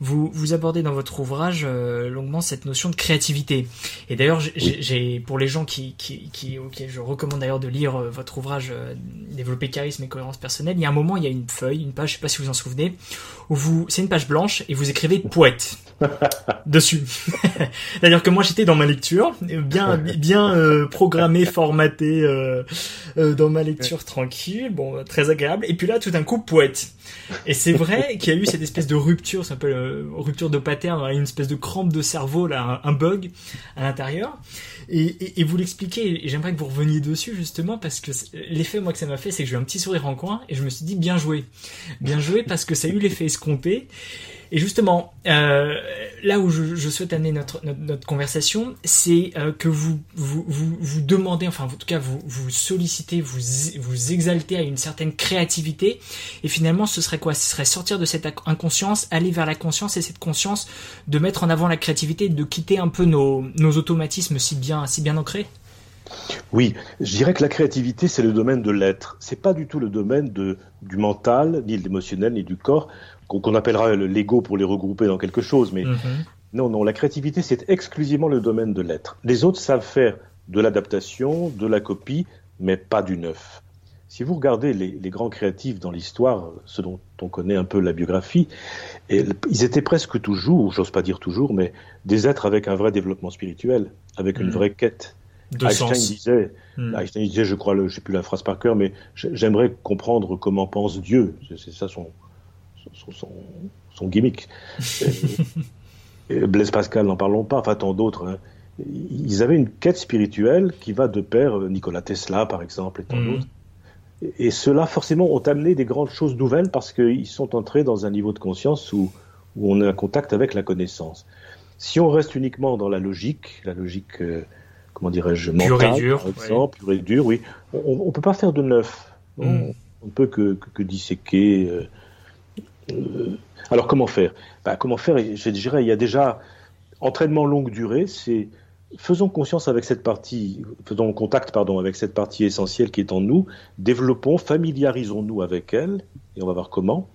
S1: Vous, vous abordez dans votre ouvrage longuement cette notion de créativité. Et d'ailleurs, j'ai pour les gens qui, qui, qui ok, je recommande d'ailleurs de lire votre ouvrage Développer charisme et cohérence personnelle. Il y a un moment, il y a une feuille, une page, je sais pas si vous en souvenez, où vous, c'est une page blanche et vous écrivez poète dessus. D'ailleurs que moi j'étais dans ma lecture, bien bien euh, programmé, formaté euh, euh, dans ma lecture tranquille, bon très agréable. Et puis là tout d'un coup poète. Et c'est vrai qu'il y a eu cette espèce de rupture, ça s'appelle rupture de pattern, une espèce de crampe de cerveau là, un, bug à l'intérieur. Et, et, vous l'expliquez, et j'aimerais que vous reveniez dessus justement parce que l'effet moi que ça m'a fait, c'est que j'ai eu un petit sourire en coin et je me suis dit bien joué, bien joué parce que ça a eu l'effet escompté. Et justement, euh, là où je, souhaite amener notre, notre, notre conversation, c'est euh, que vous, vous, vous, vous, demandez, enfin en tout cas vous, vous sollicitez, vous, vous exaltez à une certaine créativité. Et finalement, ce serait quoi? Ce serait sortir de cette inconscience, aller vers la conscience et cette conscience de mettre en avant la créativité, de quitter un peu nos, nos automatismes si bien, si bien ancrés?
S2: Oui, je dirais que la créativité, c'est le domaine de l'être. C'est pas du tout le domaine de, du mental, ni de l'émotionnel, ni du corps qu'on appellera l'ego pour les regrouper dans quelque chose, mais mhm. non, non, la créativité, c'est exclusivement le domaine de l'être. Les autres savent faire de l'adaptation, de la copie, mais pas du neuf. Si vous regardez les, grands créatifs dans l'histoire, ceux dont on connaît un peu la biographie, et, ils étaient presque toujours, j'ose pas dire toujours, mais des êtres avec un vrai développement spirituel, avec une mhm. vraie quête.
S1: De Einstein
S2: disait, mhm. Einstein disait, je crois, je sais plus la phrase par cœur, mais j'aimerais comprendre comment pense Dieu. C'est ça son, son, gimmick. Blaise Pascal, n'en parlons pas, enfin tant d'autres. Hein. Ils avaient une quête spirituelle qui va de pair, euh, Nikola Tesla par exemple, et tant mhm. d'autres. Et ceux-là, forcément, ont amené des grandes choses nouvelles parce qu'ils sont entrés dans un niveau de conscience où, où on est en contact avec la connaissance. Si on reste uniquement dans la logique, la logique, euh, comment dirais-je, mentale,
S1: par
S2: exemple, pure et dure, oui, on ne peut pas faire de neuf. On mhm. ne peut que, que, disséquer. Euh, alors comment faire? Bah, Comment faire? Je dirais, il y a déjà entraînement longue durée, c'est faisons conscience avec cette partie, faisons contact pardon avec cette partie essentielle qui est en nous, développons, familiarisons-nous avec elle et on va voir comment.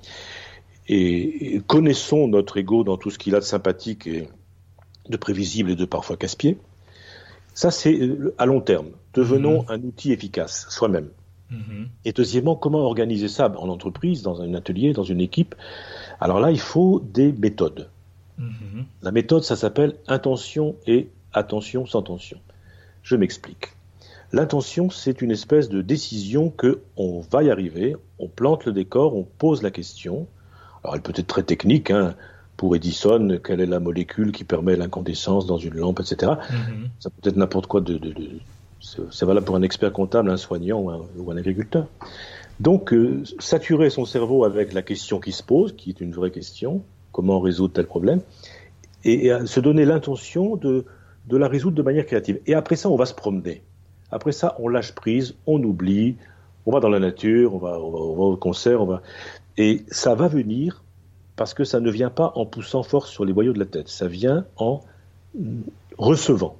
S2: Et, connaissons notre ego dans tout ce qu'il a de sympathique et de prévisible et de parfois casse-pied. Ça, c'est euh, à long terme. Devenons mmh. un outil efficace soi-même. Et deuxièmement, comment organiser ça en entreprise, dans un atelier, dans une équipe? Alors là, il faut des méthodes. La méthode, ça s'appelle intention et attention sans tension. Je m'explique. L'intention, c'est une espèce de décision que on va y arriver, on plante le décor, on pose la question. Alors elle peut être très technique, hein. pour Edison, quelle est la molécule qui permet l'incandescence dans une lampe, etc. Mm-hmm. Ça peut être n'importe quoi de, de, de c'est valable pour un expert comptable, un soignant ou un, agriculteur. Donc, euh, saturer son cerveau avec la question qui se pose, qui est une vraie question, comment résoudre tel problème, et, se donner l'intention de, de la résoudre de manière créative. Et après ça, on va se promener. Après ça, on lâche prise, on oublie, on va dans la nature, on va, au concert, on va... Et ça va venir parce que ça ne vient pas en poussant fort sur les boyaux de la tête, ça vient en recevant.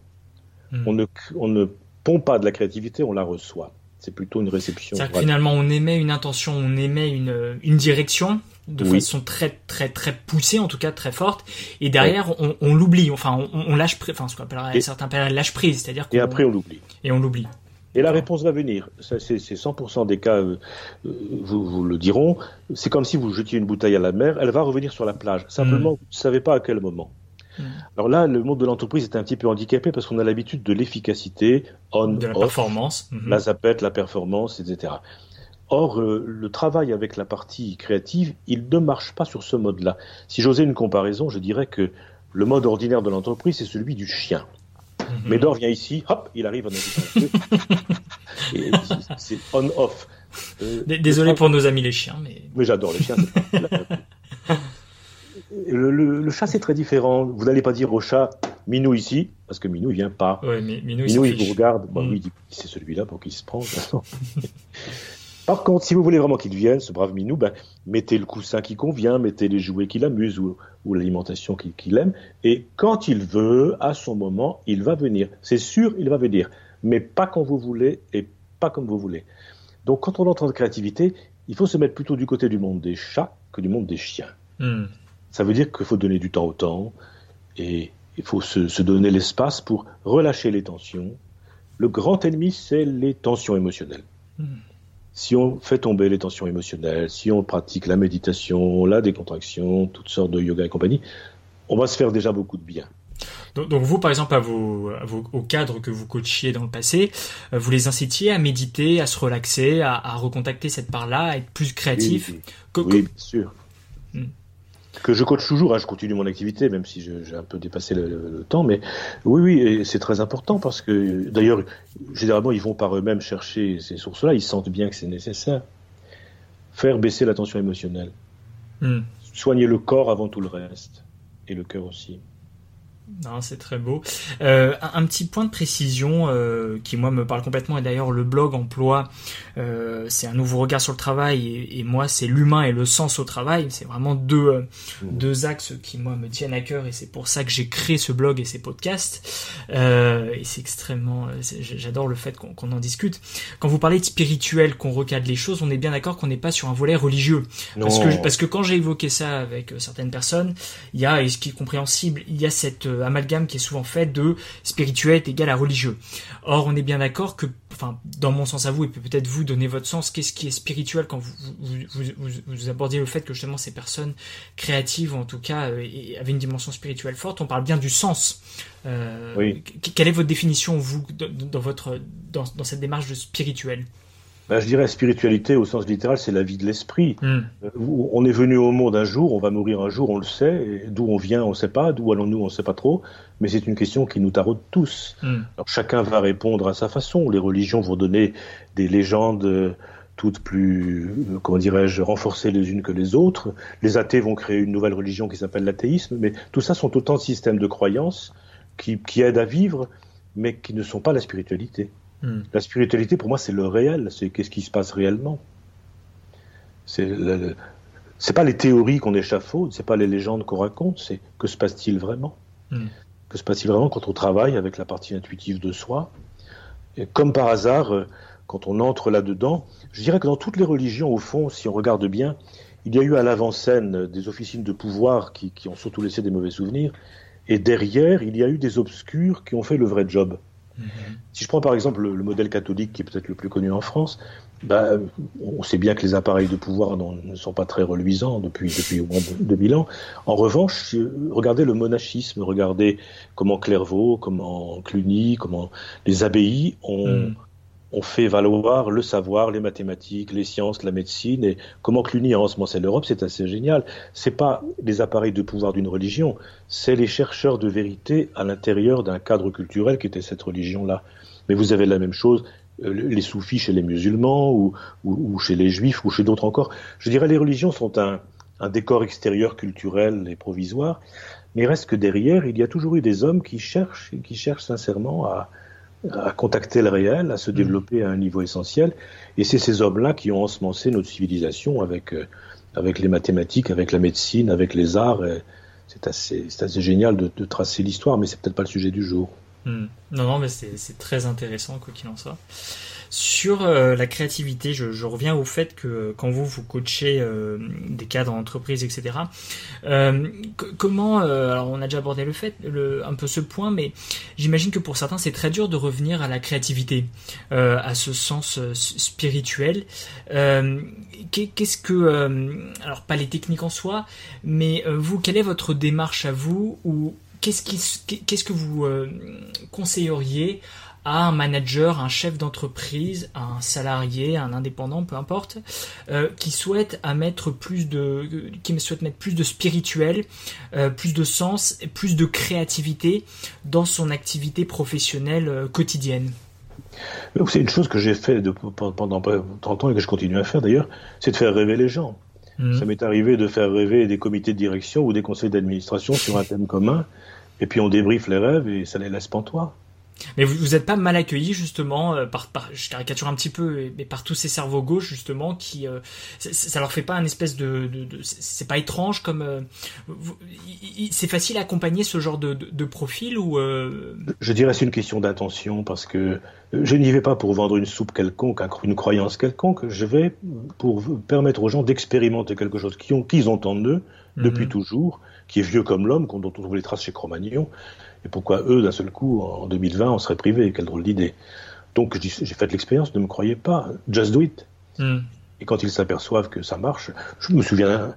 S2: Hmm. On, ne, on ne pompe pas de la créativité, on la reçoit. C'est plutôt une réception.
S1: Que finalement, on émet une intention, on émet une, une direction de façon très très très poussée, en tout cas très forte, et derrière on, on l'oublie, enfin on, on lâche, enfin ce qu'on appellerait certains lâche prise, c'est-à-dire
S2: et après on l'oublie.
S1: Et on l'oublie.
S2: Et la réponse va venir. C'est 100% des cas, euh, euh, vous, vous, le diront. C'est comme si vous jetiez une bouteille à la mer, elle va revenir sur la plage. Simplement, mm. vous ne savez pas à quel moment. Mm. Alors là, le monde de l'entreprise est un petit peu handicapé parce qu'on a l'habitude de l'efficacité, on,
S1: de la performance,
S2: mm-hmm. la zapette, la performance, etc. Or, euh, le travail avec la partie créative, il ne marche pas sur ce mode-là. Si j'osais une comparaison, je dirais que le mode ordinaire de l'entreprise, c'est celui du chien. Mm-hmm. Médor vient ici, hop, il arrive en C'est on-off.
S1: Euh, désolé pour nos amis les chiens, mais.
S2: Mais j'adore les chiens. le, chat, c'est très différent. Vous n'allez pas dire au chat, Minou ici, parce que Minou, il vient pas.
S1: Minou,
S2: il, vous regarde. Bah, Oui, c'est celui-là pour qu'il se prend. Par contre, si vous voulez vraiment qu'il vienne, ce brave Minou, ben, mettez le coussin qui convient, mettez les jouets qui l'amusent ou, l'alimentation qu'il aime. Et quand il veut, à son moment, il va venir. C'est sûr, il va venir. Mais pas quand vous voulez et pas comme vous voulez. Donc, quand on entend de créativité, il faut se mettre plutôt du côté du monde des chats que du monde des chiens. Hmm. Ça veut dire qu'il faut donner du temps au temps et il faut se, donner l'espace pour relâcher les tensions. Le grand ennemi, c'est les tensions émotionnelles. Hmm. Si on fait tomber les tensions émotionnelles, si on pratique la méditation, la décontraction, toutes sortes de yoga et compagnie, on va se faire déjà beaucoup de bien.
S1: Donc, vous, par exemple, à vos, aux cadres que vous coachiez dans le passé, euh, vous les incitiez à méditer, à se relaxer, à, recontacter cette part-là, à être plus créatif.
S2: Oui, bien sûr. Hmm que je coach toujours, hein, je continue mon activité, même si j'ai un peu dépassé le, temps, mais oui, oui, c'est très important parce que, d'ailleurs, généralement, ils vont par eux-mêmes chercher ces sources-là, ils sentent bien que c'est nécessaire. Faire baisser la tension émotionnelle. Hmm. Soigner le corps avant tout le reste, et le cœur aussi.
S1: Non, c'est très beau. Euh, un, petit point de précision euh, qui moi me parle complètement et d'ailleurs le blog emploi euh, c'est un nouveau regard sur le travail et, moi c'est l'humain et le sens au travail. C'est vraiment deux mmh. deux axes qui moi me tiennent à cœur et c'est pour ça que j'ai créé ce blog et ces podcasts. et c'est extrêmement, j'adore le fait qu'on en discute. Quand vous parlez de spirituel, qu'on recadre les choses, on est bien d'accord qu'on n'est pas sur un volet religieux. Parce que parce que quand j'ai évoqué ça avec certaines personnes, il y a et ce qui est compréhensible, il y a cette amalgame qui est souvent fait de spirituel est égal à religieux. Or, on est bien d'accord que, enfin, dans mon sens à vous, et peut-être vous donner votre sens, qu'est-ce qui est spirituel quand vous, vous, vous, abordiez le fait que justement ces personnes créatives, en tout cas, euh, avaient une dimension spirituelle forte, on parle bien du sens. Euh, oui. Quelle est votre définition, vous, dans, votre, dans, dans cette démarche de spirituel?
S2: Ben, je dirais spiritualité au sens littéral, c'est la vie de l'esprit. Hmm. Euh, on est venu au monde un jour, on va mourir un jour, on le sait. D'où on vient, on ne sait pas. D'où allons-nous, on ne sait pas trop. Mais c'est une question qui nous taraude tous. Hmm. Alors, chacun va répondre à sa façon. Les religions vont donner des légendes euh, toutes plus, euh, comment dirais-je, renforcées les unes que les autres. Les athées vont créer une nouvelle religion qui s'appelle l'athéisme. Mais tout ça sont autant de systèmes de croyances qui, qui aident à vivre, mais qui ne sont pas la spiritualité. Hmm. La spiritualité, pour moi, c'est le réel, c'est qu'est-ce qui se passe réellement. C'est le, pas les théories qu'on échafaude, c'est pas les légendes qu'on raconte, c'est que se passe-t-il vraiment hmm. Que se passe-t-il vraiment quand on travaille avec la partie intuitive de soi Et Comme par hasard, euh, quand on entre là-dedans, je dirais que dans toutes les religions, au fond, si on regarde bien, il y a eu à l'avant-scène des officines de pouvoir qui, qui, ont surtout laissé des mauvais souvenirs, et derrière, il y a eu des obscurs qui ont fait le vrai job. Si je prends par exemple le, modèle catholique qui est peut-être le plus connu en France, bah, on sait bien que les appareils de pouvoir ne sont pas très reluisants depuis, depuis au moins 2000 ans. En revanche, regardez le monachisme, regardez comment Clairvaux, comment Cluny, comment les abbayes ont, mm. On fait valoir le savoir, les mathématiques, les sciences, la médecine, et comment que l'Uni a ensemencé l'Europe, c'est assez génial. C'est pas les appareils de pouvoir d'une religion, c'est les chercheurs de vérité à l'intérieur d'un cadre culturel qui était cette religion-là. Mais vous avez la même chose, euh, les soufis chez les musulmans, ou, chez les juifs, ou chez d'autres encore. Je dirais les religions sont un, décor extérieur culturel et provisoire, mais reste que derrière, il y a toujours eu des hommes qui cherchent sincèrement à, à contacter le réel, à se mm. développer à un niveau essentiel. Et c'est ces hommes-là qui ont ensemencé notre civilisation avec, euh, avec les mathématiques, avec la médecine, avec les arts. C'est assez, assez, génial de, de tracer l'histoire, mais c'est peut-être pas le sujet du jour.
S1: Mm. Non, non, mais c'est très intéressant, quoi qu'il en soit. Sur euh, la créativité, je, reviens au fait que quand vous vous coachez euh, des cadres en entreprise, etc. Euh, comment Alors on a déjà abordé le fait, un peu ce point, mais j'imagine que pour certains c'est très dur de revenir à la créativité, à ce sens spirituel. Qu'est-ce que alors pas les techniques en soi, mais vous, quelle est votre démarche à vous ou qu'est-ce que vous conseilleriez à un manager, un chef d'entreprise, un salarié, un indépendant, peu importe, euh, qui souhaite à mettre plus de, qui souhaite mettre plus de spirituel, euh, plus de sens, et plus de créativité dans son activité professionnelle euh, quotidienne.
S2: C'est une chose que j'ai fait pendant 30 ans et que je continue à faire d'ailleurs, c'est de faire rêver les gens. Mmh. Ça m'est arrivé de faire rêver des comités de direction ou des conseils d'administration sur un thème commun, et puis on débriefe les rêves et ça les laisse pantois.
S1: Mais vous n'êtes pas mal accueilli justement euh, par, par, je caricature un petit peu, mais par tous ces cerveaux gauches justement qui, euh, ça, leur fait pas un espèce de, de, de c'est pas étrange comme, euh, c'est facile à accompagner ce genre de, de profil ou
S2: Je dirais c'est une question d'intention parce que je n'y vais pas pour vendre une soupe quelconque, une croyance quelconque. Je vais pour permettre aux gens d'expérimenter quelque chose qu'ils ont, qu'ils ont en eux depuis mhm. toujours, qui est vieux comme l'homme, dont on trouve les traces chez Cro-Magnon et pourquoi eux, d'un seul coup, en 2020, on serait privé Quelle drôle d'idée. Donc j'ai fait l'expérience, ne me croyez pas, just do it. Hmm. Et quand ils s'aperçoivent que ça marche, je me souviens,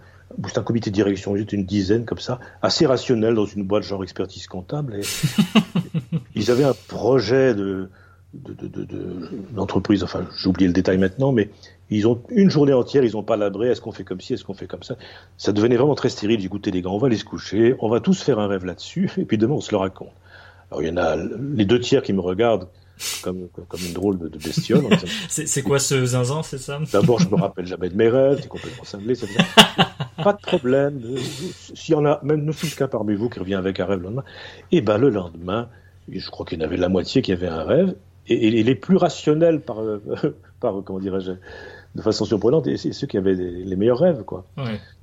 S2: c'est un comité de direction, j'étais une dizaine comme ça, assez rationnel dans une boîte genre expertise comptable. Et ils avaient un projet de, d'entreprise, enfin j'ai oublié le détail maintenant, mais ils ont une journée entière, ils n'ont pas labré, est-ce qu'on fait comme ci, est-ce qu'on fait comme ça? Ça devenait vraiment très stérile, écoutez les gars, on va aller se coucher, on va tous faire un rêve là-dessus, et puis demain on se le raconte. Alors il y en a les deux tiers qui me regardent comme, comme une drôle de, bestiole.
S1: c'est quoi ce zinzin, c'est ça?
S2: D'abord je me rappelle jamais de mes rêves, c'est complètement cinglé, c'est Pas de problème, s'il y en a même ne fût qu'un parmi vous qui revient avec un rêve le lendemain, et ben le lendemain, je crois qu'il y en avait la moitié qui avait un rêve, et, les plus rationnels par, par comment dirais-je, de façon surprenante, et c'est ceux qui avaient les, meilleurs rêves, quoi.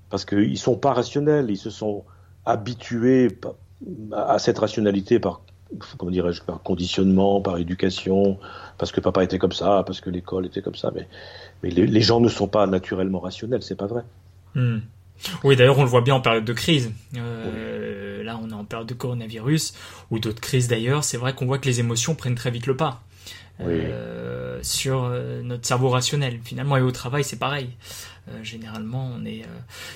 S2: Parce qu'ils sont pas rationnels, ils se sont habitués à cette rationalité par comment dirais-je, par conditionnement, par éducation, parce que papa était comme ça, parce que l'école était comme ça. Mais, mais les, gens ne sont pas naturellement rationnels, c'est pas vrai.
S1: Hmm. Oui, d'ailleurs, on le voit bien en période de crise. Euh, là, on est en période de coronavirus ou d'autres crises d'ailleurs. C'est vrai qu'on voit que les émotions prennent très vite le pas. Euh, sur euh, notre cerveau rationnel. Finalement, et au travail, c'est pareil. Euh, généralement, on est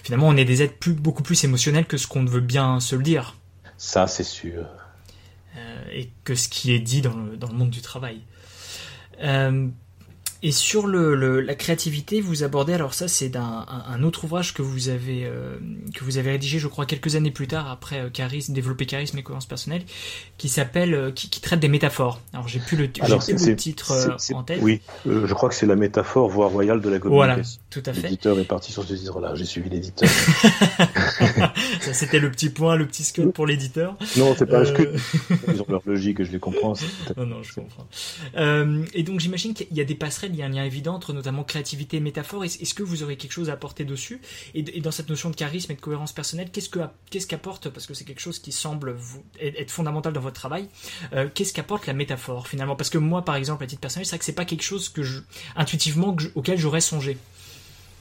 S1: finalement on est des êtres plus, beaucoup plus émotionnels que ce qu'on veut bien se le dire.
S2: Ça, c'est sûr.
S1: et que ce qui est dit dans le, dans le monde du travail. Et sur le, la créativité, vous abordez alors ça c'est un, un, autre ouvrage que vous avez euh, que vous avez rédigé, je crois quelques années plus tard après euh, charisme, développer charisme et cohérence personnelle, qui s'appelle euh, qui, qui, traite des métaphores. Alors j'ai plus le, le titre euh, en tête.
S2: Oui, je crois que c'est la métaphore voie royale de la communication. Voilà,
S1: tout à fait.
S2: L'éditeur est parti sur ce titre-là. J'ai suivi l'éditeur.
S1: ça c'était le petit point, le petit scope pour l'éditeur.
S2: Non, c'est pas un scoop. Ils ont leur logique, je les comprends.
S1: Non, non, je comprends. et donc j'imagine qu'il y a des passerelles il y a un lien évident entre notamment créativité et métaphore. Est-ce que vous aurez quelque chose à apporter dessus? Et, dans cette notion de charisme et de cohérence personnelle, qu'est-ce que qu'est-ce qu'apporte parce que c'est quelque chose qui semble être fondamental dans votre travail. Euh, qu'est-ce qu'apporte la métaphore finalement? Parce que moi, par exemple, à titre personnel, c'est vrai que c'est pas quelque chose que je, intuitivement auquel j'aurais songé.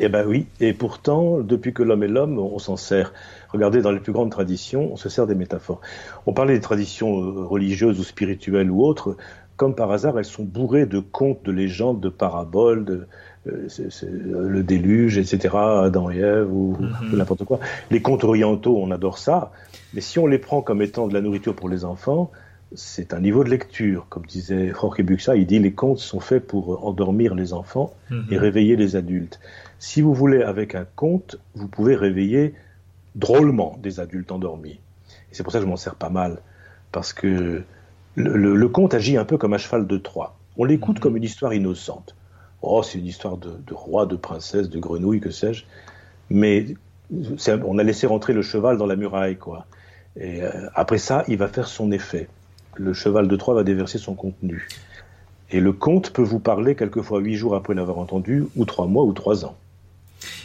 S2: Eh ben oui, et pourtant, depuis que l'homme est l'homme, on s'en sert. Regardez, dans les plus grandes traditions, on se sert des métaphores. On parlait des traditions euh, religieuses ou spirituelles ou autres comme par hasard, elles sont bourrées de contes, de légendes, de paraboles, de, euh, le déluge, etc., Adam et Ève, ou, mhm. n'importe quoi. Les contes orientaux, on adore ça, mais si on les prend comme étant de la nourriture pour les enfants, c'est un niveau de lecture. Comme disait Jorge Buxa, il dit les contes sont faits pour endormir les enfants et mhm. réveiller les adultes. Si vous voulez, avec un conte, vous pouvez réveiller drôlement des adultes endormis. Et c'est pour ça que je m'en sers pas mal, parce que le, conte agit un peu comme un cheval de Troie. On l'écoute mhm. comme une histoire innocente. Oh, c'est une histoire de, roi, de princesse, de grenouille, que sais-je. Mais on a laissé rentrer le cheval dans la muraille, quoi. Et euh, après ça, il va faire son effet. Le cheval de Troie va déverser son contenu. Et le conte peut vous parler quelquefois huit jours après l'avoir entendu, ou trois mois, ou trois ans.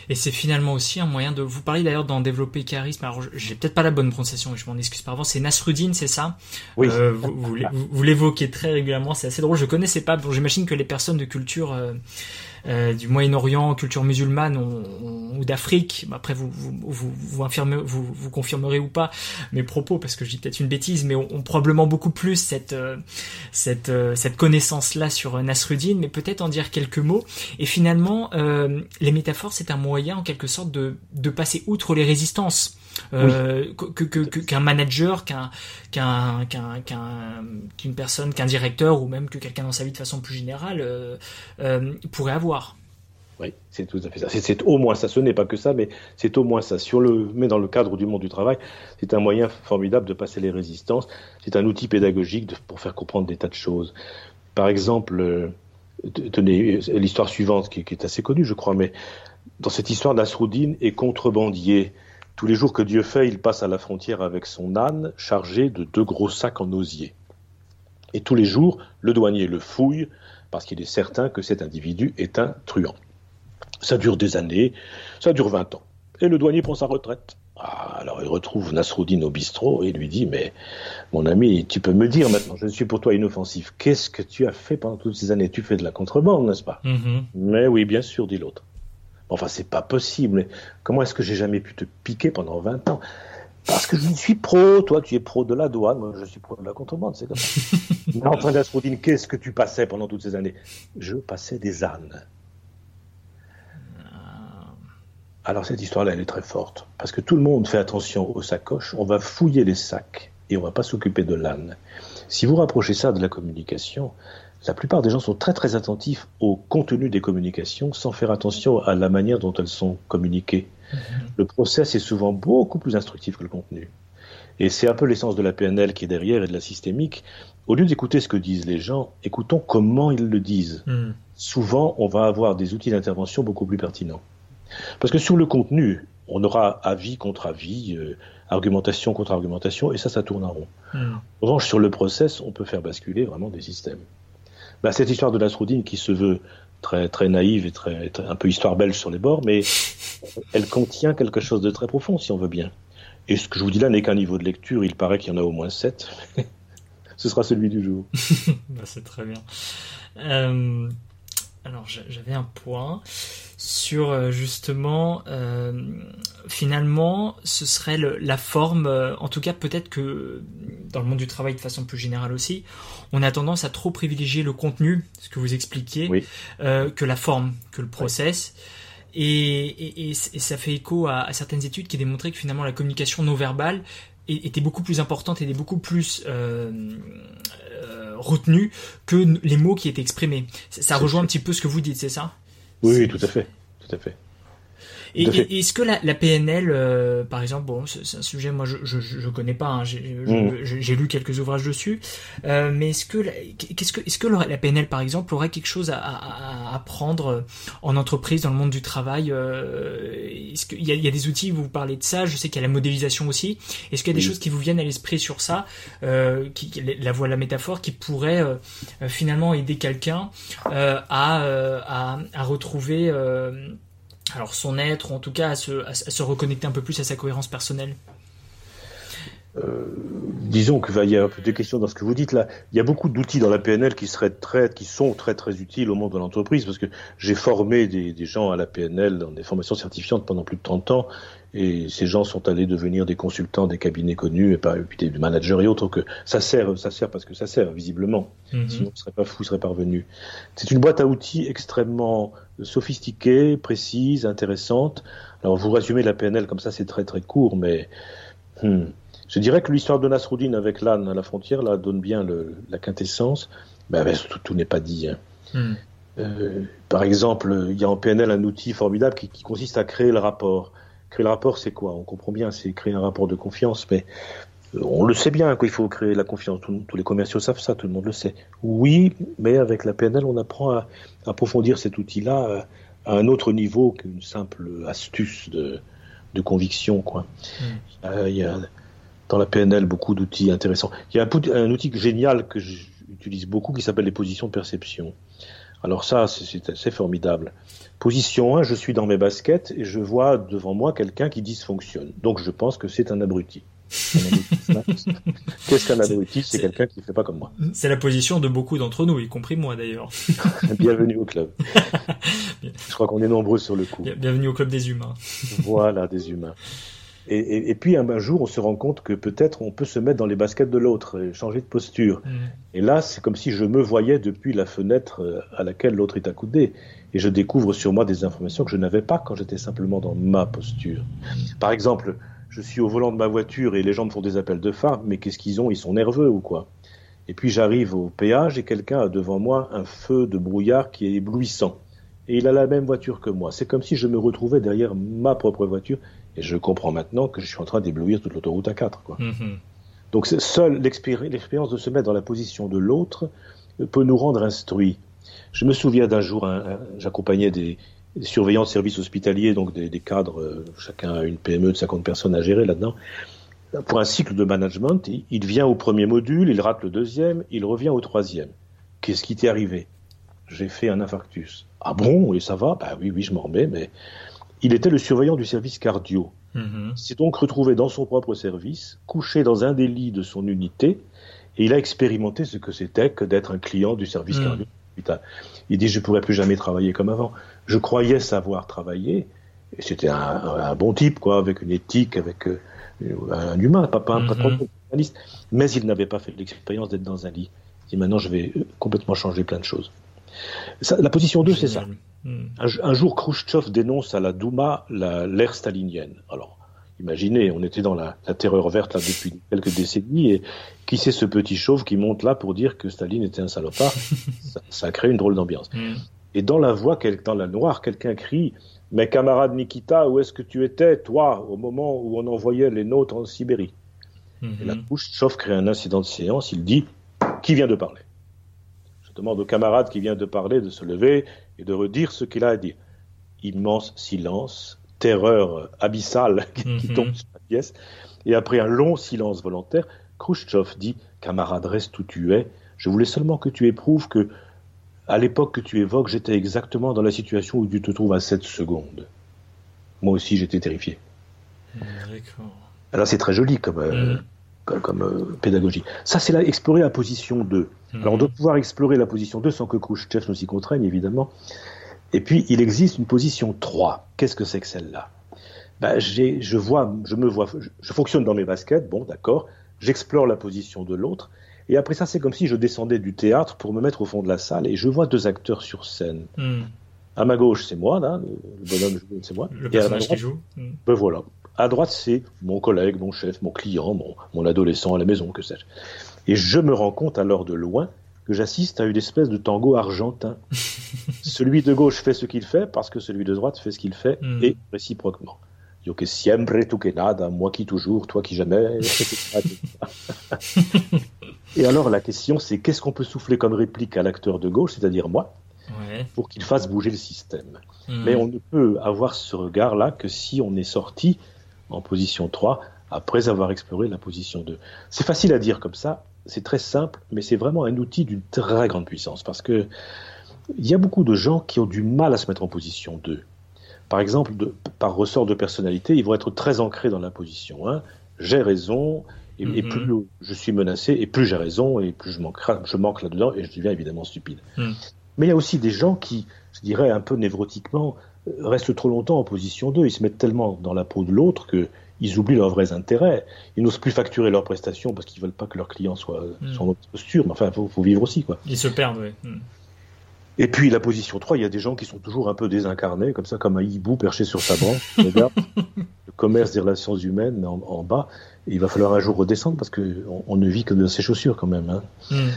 S1: Et c'est finalement aussi un moyen de. Vous parlez d'ailleurs d'en développer charisme. Alors, j'ai peut-être pas la bonne prononciation, je m'en excuse par avance. C'est Nasruddin, c'est ça?
S2: Oui.
S1: Euh, vous, vous, l'évoquez très régulièrement. C'est assez drôle. Je connaissais pas. Bon, j'imagine que les personnes de culture euh, euh, du Moyen-Orient, culture musulmane ou d'Afrique. Après, vous vous, vous, vous, vous, vous confirmerez ou pas mes propos parce que je dis peut-être une bêtise, mais on, probablement beaucoup plus cette euh, cette euh, cette connaissance-là sur Nasruddin, mais peut-être en dire quelques mots. Et finalement, les métaphores, c'est un moyen en quelque sorte de de passer outre les résistances euh, qu'un manager, qu'un qu'un qu'une personne, qu'un directeur ou même que quelqu'un dans sa vie de façon plus générale euh, euh, pourrait avoir.
S2: Oui, c'est tout à fait ça. C'est au moins ça. Ce n'est pas que ça, mais c'est au moins ça. Si on le met dans le cadre du monde du travail, c'est un moyen formidable de passer les résistances. C'est un outil pédagogique pour faire comprendre des tas de choses. Par exemple, tenez l'histoire suivante qui, qui, est assez connue, je crois, mais dans cette histoire d'Asroudine est contrebandier tous les jours que Dieu fait, il passe à la frontière avec son âne chargé de deux gros sacs en osier. Et tous les jours, le douanier le fouille parce qu'il est certain que cet individu est un truand. Ça dure des années, ça dure 20 ans. Et le douanier prend sa retraite. Ah, alors il retrouve Nasruddin au bistrot et lui dit Mais mon ami, tu peux me dire maintenant, je suis pour toi inoffensif, qu'est-ce que tu as fait pendant toutes ces années? Tu fais de la contrebande, n'est-ce pas? Mm-hmm. Mais oui, bien sûr, dit l'autre. Enfin, c'est pas possible. Comment est-ce que j'ai jamais pu te piquer pendant 20 ans? Parce que je suis pro, toi tu es pro de la douane, moi je suis pro de la contrebande, c'est comme ça. Mais enfin, d'Asrodine, qu'est-ce que tu passais pendant toutes ces années? Je passais des ânes. Alors cette histoire-là, elle est très forte, parce que tout le monde fait attention aux sacoches, on va fouiller les sacs et on va pas s'occuper de l'âne. Si vous rapprochez ça de la communication, la plupart des gens sont très très attentifs au contenu des communications sans faire attention à la manière dont elles sont communiquées. Mhm. Le process est souvent beaucoup plus instructif que le contenu. Et c'est un peu l'essence de la PNL qui est derrière et de la systémique. Au lieu d'écouter ce que disent les gens, écoutons comment ils le disent. Mhm. Souvent, on va avoir des outils d'intervention beaucoup plus pertinents. Parce que sur le contenu, on aura avis contre avis, euh, argumentation contre argumentation, et ça, ça tourne en rond. Mhm. En revanche, sur le process, on peut faire basculer vraiment des systèmes. Bah, cette histoire de Nasruddin qui se veut très très naïve et très, un peu histoire belge sur les bords, mais elle contient quelque chose de très profond, si on veut bien. Et ce que je vous dis là n'est qu'un niveau de lecture, il paraît qu'il y en a au moins sept. ce sera celui du jour.
S1: Bah, c'est très bien. Euh, alors j'avais un point sur euh, justement euh, finalement ce serait la forme euh, en tout cas peut-être que dans le monde du travail de façon plus générale aussi on a tendance à trop privilégier le contenu ce que vous expliquiez que la forme que le process. Et, et, ça fait écho à, certaines études qui démontraient que finalement la communication non verbale était beaucoup plus importante et était beaucoup plus retenue que les mots qui étaient exprimés. Ça, rejoint un petit peu ce que vous dites, c'est ça?
S2: Oui, tout à fait, tout à fait.
S1: Et, est-ce que la, la PNL, euh, par exemple, bon, c'est un sujet, moi, je je, je connais pas. Hein, mm. J'ai lu quelques ouvrages dessus, euh, mais est-ce que qu'est-ce que est-ce que la PNL, par exemple, aurait quelque chose à, à, apprendre en entreprise, dans le monde du travail euh, Est-ce qu'il y a, y a des outils Vous parlez de ça. Je sais qu'il y a la modélisation aussi. Est-ce qu'il y a des choses qui vous viennent à l'esprit sur ça, euh, qui, la voix, la métaphore, qui pourrait euh, finalement aider quelqu'un euh, à, à, à retrouver alors son être, ou en tout cas à se, reconnecter un peu plus à sa cohérence personnelle
S2: euh, disons qu'il y a un peu de questions dans ce que vous dites là. Il y a beaucoup d'outils dans la PNL qui seraient très, sont très très utiles au monde de l'entreprise parce que j'ai formé des, gens à la PNL dans des formations certifiantes pendant plus de 30 ans et ces gens sont allés devenir des consultants des cabinets connus et pas des managers et autres que ça sert, ça sert parce que ça sert visiblement. Mhm. Sinon, ce serait pas fou, ce serait parvenu. C'est une boîte à outils extrêmement sophistiquée, précise, intéressante. Alors vous résumez la PNL comme ça, c'est très très court, mais hmm, Je dirais que l'histoire de Nasruddin avec l'âne à la frontière là, donne bien la quintessence. Ben, ben, tout, n'est pas dit. Hein. Hmm. Euh, par exemple, il y a en PNL un outil formidable qui, consiste à créer le rapport. Créer le rapport, c'est quoi? On comprend bien, c'est créer un rapport de confiance, mais euh, on le sait bien qu'il faut créer la confiance. tous les commerciaux savent ça, tout le monde le sait. Oui, mais avec la PNL, on apprend à, approfondir cet outil-là euh, à un autre niveau qu'une simple astuce de, conviction. Quoi. Hmm. Il, y a, dans la PNL beaucoup d'outils intéressants. Il y a un, un outil génial que j'utilise beaucoup qui s'appelle les positions de perception. Alors ça, c'est formidable. Position 1, je suis dans mes baskets et je vois devant moi quelqu'un qui dysfonctionne. Donc je pense que c'est un abruti. Qu'est-ce qu'un abruti? C'est quelqu'un qui ne fait pas comme moi.
S1: C'est la position de beaucoup d'entre nous, y compris moi d'ailleurs.
S2: Bienvenue au club. Je crois qu'on est nombreux sur le coup.
S1: Bienvenue au club des humains.
S2: voilà, des humains. Et, puis un, jour, on se rend compte que peut-être on peut se mettre dans les baskets de l'autre et changer de posture. Mm. Et là, c'est comme si je me voyais depuis la fenêtre euh, à laquelle l'autre est accoudé. Et je découvre sur moi des informations que je n'avais pas quand j'étais simplement dans ma posture. Par exemple, je suis au volant de ma voiture et les gens me font des appels de phare, mais qu'est-ce qu'ils ont? Ils sont nerveux ou quoi? Et puis j'arrive au péage et quelqu'un a devant moi un feu de brouillard qui est éblouissant. Et il a la même voiture que moi. C'est comme si je me retrouvais derrière ma propre voiture et je comprends maintenant que je suis en train d'éblouir toute l'autoroute à 4. Quoi. Mm-hmm. Donc seule l'expérience de se mettre dans la position de l'autre peut nous rendre instruits. Je me souviens d'un jour, j'accompagnais des, surveillants de services hospitaliers, donc des, cadres, euh, chacun a une PME de 50 personnes à gérer là-dedans. Pour un cycle de management, il, vient au premier module, il rate le deuxième, il revient au troisième. Qu'est-ce qui t'est arrivé? J'ai fait un infarctus. Ah bon? Et ça va? Bah oui, oui, je m'en remets, mais il était le surveillant du service cardio. Il s'est donc retrouvé dans son propre service, couché dans un des lits de son unité, et il a expérimenté ce que c'était que d'être un client du service mm. cardio. Il dit je ne pourrais plus jamais travailler comme avant. Je croyais savoir travailler, et c'était un, bon type quoi, avec une éthique, avec euh, un humain, pas, pas, mm-hmm. journaliste. Mais il n'avait pas fait l'expérience d'être dans un lit. Il dit maintenant je vais euh, complètement changer plein de choses. La position 2, c'est ça. Hmm. Un, jour, Khrushchev dénonce à la Douma l'ère stalinienne. Alors, imaginez, on était dans la, terreur verte là depuis quelques décennies, et qui c'est ce petit chauve qui monte là pour dire que Staline était un salopard? Ça, a créé une drôle d'ambiance. Hmm. Et dans la voix, dans la noire, quelqu'un crie Mais camarade Nikita, où est-ce que tu étais, toi, au moment où on envoyait les nôtres en Sibérie hmm. Et là, Khrushchev crée un incident de séance, il dit Qui vient de parler? Je demande au camarade qui vient de parler de se lever et de redire ce qu'il a à dire. Immense silence, terreur abyssale qui, mhm. tombe sur la pièce. Et après un long silence volontaire, Khrushchev dit Camarade, reste où tu es. Je voulais seulement que tu éprouves que, à l'époque que tu évoques, j'étais exactement dans la situation où tu te trouves à 7 secondes. Moi aussi, j'étais terrifié. Alors, c'est très joli comme, euh, mhm comme, euh, pédagogie. Ça, c'est explorer la position 2. Mhm. Alors, on doit pouvoir explorer la position 2 sans que Khrushchev nous y contraigne, évidemment. Et puis, il existe une position 3. Qu'est-ce que c'est que celle-là? Ben, je vois, je me vois, je, fonctionne dans mes baskets, bon, d'accord. J'explore la position de l'autre. Et après ça, c'est comme si je descendais du théâtre pour me mettre au fond de la salle et je vois deux acteurs sur scène. Mhm. À ma gauche, c'est moi, là, le bonhomme, c'est moi.
S1: Le personnage qui joue. Mhm.
S2: Ben voilà. À droite, c'est mon collègue, mon chef, mon client, mon, adolescent à la maison, que sais-je. Et je me rends compte alors de loin que j'assiste à une espèce de tango argentin. celui de gauche fait ce qu'il fait parce que celui de droite fait ce qu'il fait hmm. et réciproquement. Yo que siempre, tu que nada, moi qui toujours, toi qui jamais. et alors la question c'est qu'est-ce qu'on peut souffler comme réplique à l'acteur de gauche, c'est-à-dire moi, pour qu'il fasse bouger le système? Hmm. Mais on ne peut avoir ce regard-là que si on est sorti en position 3 après avoir exploré la position 2. C'est facile à dire comme ça, c'est très simple, mais c'est vraiment un outil d'une très grande puissance parce que il y a beaucoup de gens qui ont du mal à se mettre en position 2. Par exemple, par ressort de personnalité, ils vont être très ancrés dans la position 1. J'ai raison, et, mm-hmm. plus je suis menacé, et plus j'ai raison, et plus je manque, je manque là-dedans, et je deviens évidemment stupide. Mm. Mais il y a aussi des gens qui, je dirais un peu névrotiquement, restent trop longtemps en position 2. Ils se mettent tellement dans la peau de l'autre qu'ils oublient leurs vrais intérêts. Ils n'osent plus facturer leurs prestations parce qu'ils veulent pas que leurs clients soient, mm. en posture. Mais enfin, il faut, vivre aussi. Quoi.
S1: Ils se perdent, oui. Hmm.
S2: Et puis la position 3, il y a des gens qui sont toujours un peu désincarnés, comme ça, comme un hibou perché sur sa branche. Regarde, le commerce des relations humaines en, bas. il va falloir un jour redescendre parce qu'on on ne vit que de ses chaussures quand même. Hein.
S1: Hmm.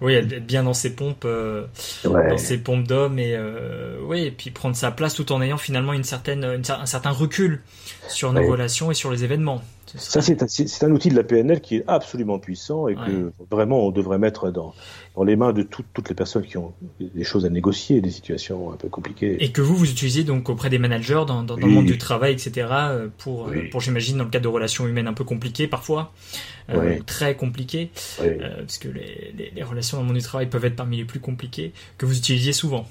S1: Oui, être bien dans ses pompes, euh, dans ses pompes d'homme et euh, oui, et puis prendre sa place tout en ayant finalement une certaine, un certain recul sur nos relations et sur les événements.
S2: Ça, c'est un, un, outil de la PNL qui est absolument puissant et que vraiment on devrait mettre dans, dans les mains de toutes les personnes qui ont des choses à négocier, des situations un peu compliquées.
S1: Et que vous, vous utilisez donc auprès des managers dans, dans, le monde du travail, etc., euh, pour, euh, pour j'imagine, dans le cadre de relations humaines un peu compliquées parfois, euh, très compliquées, euh, parce que les, les, les, relations dans le monde du travail peuvent être parmi les plus compliquées, que vous utilisiez souvent.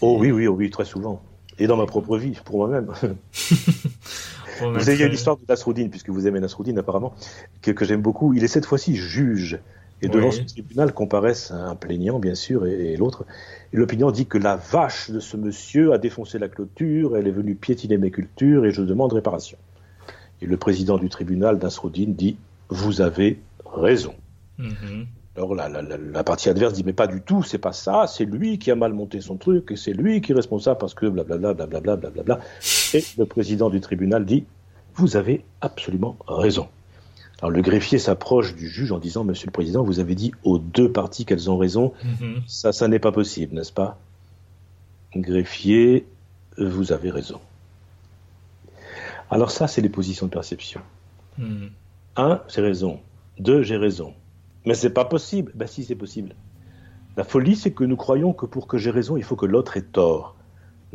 S2: Oh oui, oui, oui, très souvent. Et dans ma propre vie, pour moi-même. vous avez l'histoire de Nasruddin, puisque vous aimez Nasruddin apparemment, que, que j'aime beaucoup. Il est cette fois-ci juge. Et devant ce tribunal comparaissent un plaignant, bien sûr, et, l'autre. Et l'opinion dit que la vache de ce monsieur a défoncé la clôture, elle est venue piétiner mes cultures et je demande réparation. Et le président du tribunal, Nasruddin, dit Vous avez raison. Mm-hmm. Alors la, la, la, partie adverse dit mais pas du tout, c'est pas ça, c'est lui qui a mal monté son truc et c'est lui qui est responsable parce que blablabla blablabla blablabla. Et le président du tribunal dit vous avez absolument raison. Alors le greffier s'approche du juge en disant Monsieur le Président, vous avez dit aux deux parties qu'elles ont raison. Mm-hmm. Ça, ça n'est pas possible, n'est-ce pas? Greffier, vous avez raison. Alors ça, c'est les positions de perception. Mm. Un, j'ai raison. Deux, j'ai raison. Mais c'est pas possible. Ben si, c'est possible. La folie, c'est que nous croyons que pour que j'ai raison, il faut que l'autre ait tort.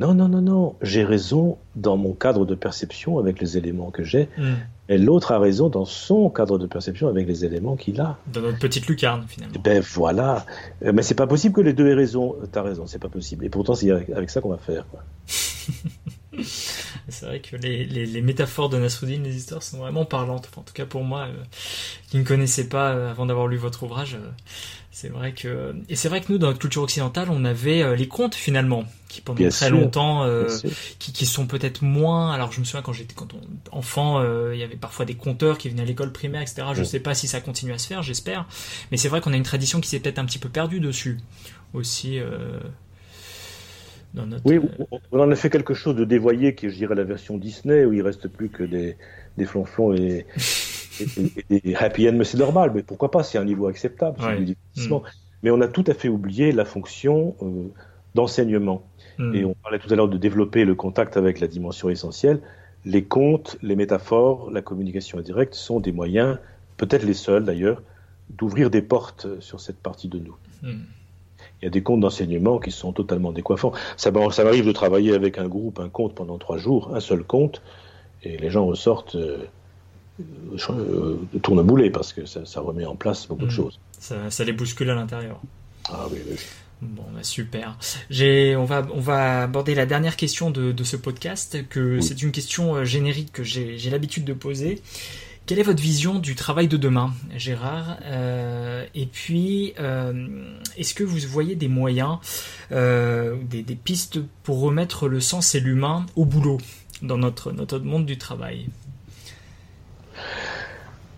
S2: Non, non, non, non. J'ai raison dans mon cadre de perception avec les éléments que j'ai. Hmm. Et l'autre a raison dans son cadre de perception avec les éléments qu'il a.
S1: Dans notre petite lucarne, finalement.
S2: Ben voilà. Euh, mais c'est pas possible que les deux aient raison. T'as raison, c'est pas possible. Et pourtant, c'est avec ça qu'on va faire.
S1: c'est vrai que les, les, métaphores de Nasruddin, les histoires sont vraiment parlantes. en tout cas pour moi, euh, qui ne connaissais pas euh, avant d'avoir lu votre ouvrage, euh, c'est vrai que et c'est vrai que nous dans notre culture occidentale, on avait les contes finalement qui pendant très longtemps, qui, qui sont peut-être moins. Alors je me souviens quand j'étais quand on, enfant, il y avait parfois des conteurs qui venaient à l'école primaire, etc. Je ne sais pas si ça continue à se faire, j'espère. Mais c'est vrai qu'on a une tradition qui s'est peut-être un petit peu perdue dessus aussi.
S2: Oui, on en a fait quelque chose de dévoyé qui est, je dirais, la version Disney, où il reste plus que des, des flonflons et, des happy end, mais c'est normal, mais pourquoi pas, c'est un niveau acceptable, mm. Mais on a tout à fait oublié la fonction euh, d'enseignement. Mm. Et on parlait tout à l'heure de développer le contact avec la dimension essentielle. Les contes, les métaphores, la communication indirecte sont des moyens, peut-être les seuls d'ailleurs, d'ouvrir des portes sur cette partie de nous. Mm il y a des comptes d'enseignement qui sont totalement décoiffants. Ça, ça m'arrive de travailler avec un groupe, un compte pendant trois jours, un seul compte, et les gens ressortent euh, euh, tourneboulés parce que ça, remet en place beaucoup de hmm. choses.
S1: Ça, les bouscule à l'intérieur.
S2: Ah oui, oui.
S1: Bon, bah super. J'ai, on va, on va aborder la dernière question de, ce podcast. Que c'est une question euh, générique que j'ai l'habitude de poser. Quelle est votre vision du travail de demain, Gérard? Euh, Et puis, euh, est-ce que vous voyez des moyens, euh, des, pistes pour remettre le sens et l'humain au boulot dans notre, notre monde du travail?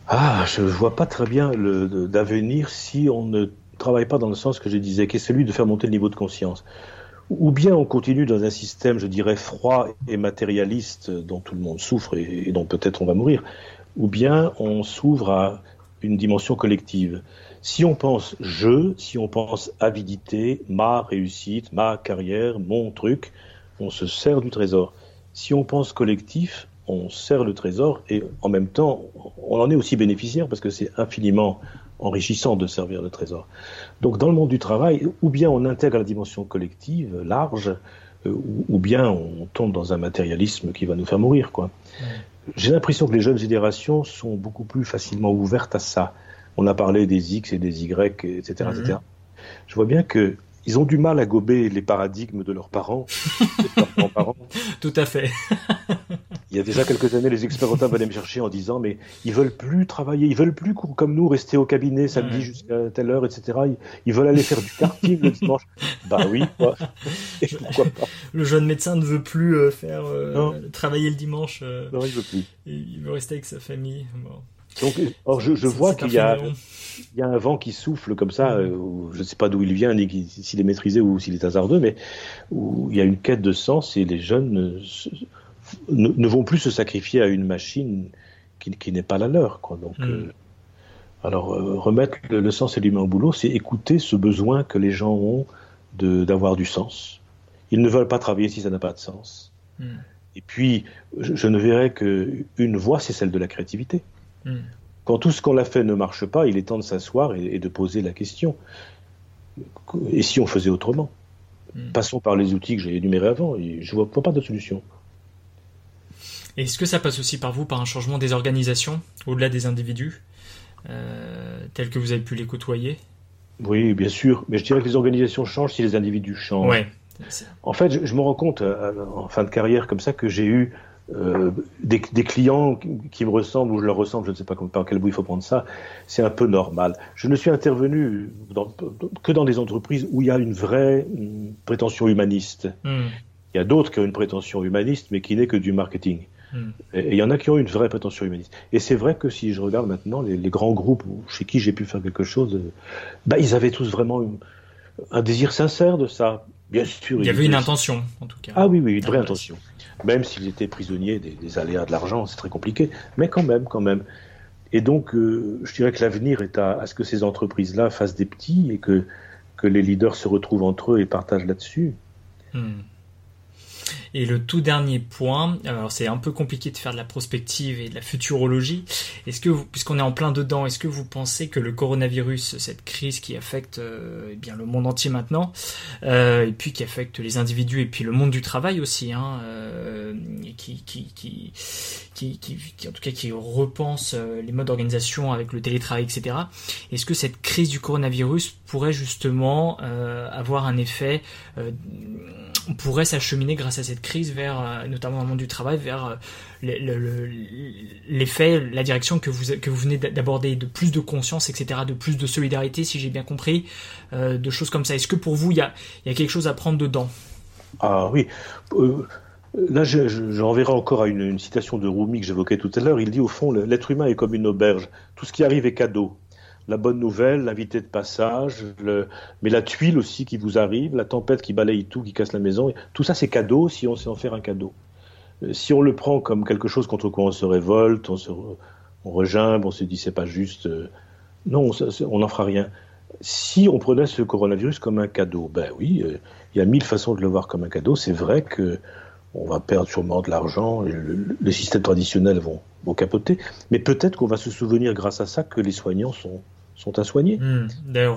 S2: Ah, je ne vois pas très bien d'avenir si on ne travaille pas dans le sens que je disais, qui est celui de faire monter le niveau de conscience. Ou bien on continue dans un système, je dirais, froid et matérialiste dont tout le monde souffre et dont peut-être on va mourir ou bien on s'ouvre à une dimension collective. Si on pense je, si on pense avidité, ma réussite, ma carrière, mon truc, on se sert du trésor. Si on pense collectif, on sert le trésor et en même temps, on en est aussi bénéficiaire parce que c'est infiniment enrichissant de servir le trésor. Donc dans le monde du travail, ou bien on intègre la dimension collective large, euh, ou, bien on tombe dans un matérialisme qui va nous faire mourir. quoi. J'ai l'impression que les jeunes générations sont beaucoup plus facilement ouvertes à ça. On a parlé des X et des Y, etc. etc. Je vois bien que ils ont du mal à gober les paradigmes de leurs parents,
S1: Tout à fait.
S2: Il y a déjà quelques années, les experts comptables allaient me chercher en disant mais ils veulent plus travailler, ils veulent plus comme nous rester au cabinet samedi jusqu'à telle heure, etc. Ils, veulent aller faire du karting le dimanche. Bah oui, quoi.
S1: pourquoi pas. Le jeune médecin ne veut plus euh, faire euh, travailler le dimanche.
S2: Euh, non, il veut plus.
S1: Il veut rester avec sa famille.
S2: Donc, or, je, je vois qu'il y a, il y a un vent qui souffle comme ça, euh, je ne sais pas d'où il vient, ni s'il est maîtrisé ou s'il est hasardeux, mais où il y a une quête de sens et les jeunes ne, ne vont plus se sacrifier à une machine qui, qui n'est pas la leur. Quoi. Donc, mm. euh, alors, euh, remettre le, sens et l'humain au boulot, c'est écouter ce besoin que les gens ont d'avoir du sens. Ils ne veulent pas travailler si ça n'a pas de sens. Mm. Et puis, je, ne verrai qu'une voie, c'est celle de la créativité. Mm. Quand tout ce qu'on a fait ne marche pas, il est temps de s'asseoir et, de poser la question. Et si on faisait autrement? Hmm. Passons par les outils que j'ai énumérés avant. je ne vois pas de solution.
S1: Est-ce que ça passe aussi par vous, par un changement des organisations, au-delà des individus, euh, tels que vous avez pu les côtoyer?
S2: Oui, bien sûr. Mais je dirais que les organisations changent si les individus changent. Ouais, en fait, je, je, me rends compte, euh, en fin de carrière comme ça, que j'ai eu euh, des, clients qui me ressemblent ou je leur ressemble, je ne sais pas par quel bout il faut prendre ça, c'est un peu normal. Je ne suis intervenu que dans des entreprises où il y a une vraie prétention humaniste. Hmm. Il y a d'autres qui ont une prétention humaniste, mais qui n'est que du marketing. Et, il y en a qui ont une vraie prétention humaniste. Et c'est vrai que si je regarde maintenant les, grands groupes chez qui j'ai pu faire quelque chose, euh, bah, ils avaient tous vraiment un désir sincère de ça. Bien sûr.
S1: Il y avait une intention, en tout cas.
S2: Ah oui, oui, une vraie intention même s'ils étaient prisonniers des, aléas de l'argent, c'est très compliqué, mais quand même, quand même. Et donc, euh, je dirais que l'avenir est à, ce que ces entreprises-là fassent des petits et que, que les leaders se retrouvent entre eux et partagent là-dessus. Hmm.
S1: Et le tout dernier point, alors c'est un peu compliqué de faire de la prospective et de la futurologie. Est-ce que, puisqu'on est en plein dedans, est-ce que vous pensez que le coronavirus, cette crise qui affecte euh, eh bien le monde entier maintenant, euh, et puis qui affecte les individus et puis le monde du travail aussi, hein, euh, qui, qui, qui, qui, qui, en tout cas qui repense euh, les modes d'organisation avec le télétravail, etc. Est-ce que cette crise du coronavirus pourrait justement euh, avoir un effet, on pourrait s'acheminer grâce à cette crise vers, notamment dans le monde du travail, vers l'effet, la direction que vous, venez d'aborder, de plus de conscience, etc., de plus de solidarité, si j'ai bien compris, de choses comme ça. Est-ce que pour vous, il y a, y a quelque chose à prendre dedans?
S2: Ah oui. Là, j'enverrai encore à une, citation de Rumi que j'évoquais tout à l'heure. Il dit au fond, l'être humain est comme une auberge. Tout ce qui arrive est cadeau. La bonne nouvelle, l'invité de passage, mais la tuile aussi qui vous arrive, la tempête qui balaye tout, qui casse la maison. Tout ça, c'est cadeau si on sait en faire un cadeau. Euh, si on le prend comme quelque chose contre quoi on se révolte, on se on regimbe, on se dit c'est pas juste. Euh, non, on n'en fera rien. Si on prenait ce coronavirus comme un cadeau, ben oui, euh, il y a mille façons de le voir comme un cadeau. C'est vrai que on va perdre sûrement de l'argent, les systèmes traditionnels vont, vont capoter, mais peut-être qu'on va se souvenir grâce à ça que les soignants sont, sont à soigner. Hmm,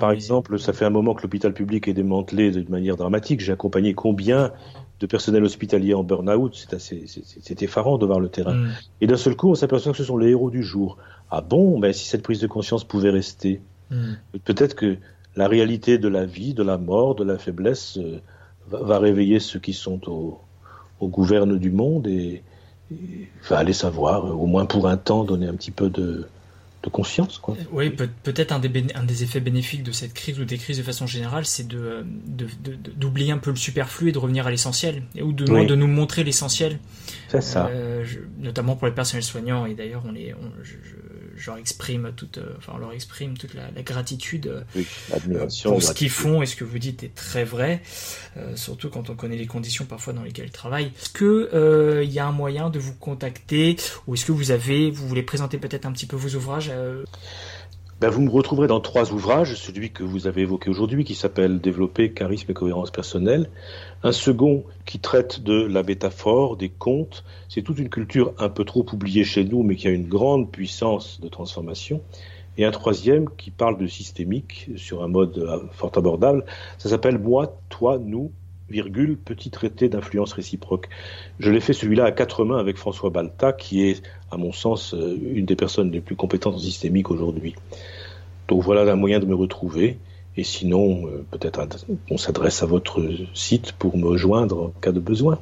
S2: Par exemple, ça fait un moment que l'hôpital public est démantelé de manière dramatique. J'ai accompagné combien de personnel hospitalier en burn-out, c'est effarant de voir le terrain. Hmm. Et d'un seul coup, on s'aperçoit que ce sont les héros du jour. Ah bon, ben, si cette prise de conscience pouvait rester, hmm. peut-être que la réalité de la vie, de la mort, de la faiblesse euh, va réveiller ceux qui sont au, au gouverne du monde et, va aller savoir, au moins pour un temps, donner un petit peu de, de conscience. Quoi.
S1: Oui, peut-être un des, un des effets bénéfiques de cette crise ou des crises de façon générale, c'est de, d'oublier un peu le superflu et de revenir à l'essentiel, ou de, de nous montrer l'essentiel.
S2: C'est ça.
S1: Euh, notamment pour les personnels soignants, et d'ailleurs, on les, je leur exprime toute, euh, enfin, on leur exprime toute la, gratitude euh, pour ce qu'ils font et ce que vous dites est très vrai, euh, surtout quand on connaît les conditions parfois dans lesquelles ils travaillent. Est-ce que il y a un moyen de vous contacter ou est-ce que vous avez, vous voulez présenter peut-être un petit peu vos ouvrages
S2: ben, vous me retrouverez dans trois ouvrages, celui que vous avez évoqué aujourd'hui qui s'appelle Développer charisme et cohérence personnelle, un second qui traite de la métaphore, des contes, c'est toute une culture un peu trop oubliée chez nous mais qui a une grande puissance de transformation, et un troisième qui parle de systémique sur un mode euh, fort abordable, ça s'appelle Moi, toi, nous, virgule, petit traité d'influence réciproque. Je l'ai fait celui-là à quatre mains avec François Balta, qui est, à mon sens, euh, une des personnes les plus compétentes en systémique aujourd'hui. Donc voilà un moyen de me retrouver. Et sinon, euh, peut-être on s'adresse à votre site pour me joindre en cas de besoin.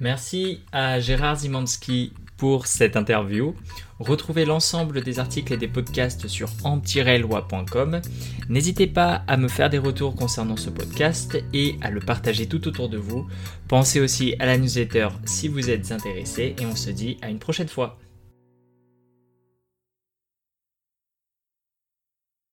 S1: Merci à Gérard Zimanski pour cette interview. Retrouvez l'ensemble des articles et des podcasts sur en-loi.com. N'hésitez pas à me faire des retours concernant ce podcast et à le partager tout autour de vous. Pensez aussi à la newsletter si vous êtes intéressé et on se dit à une prochaine fois.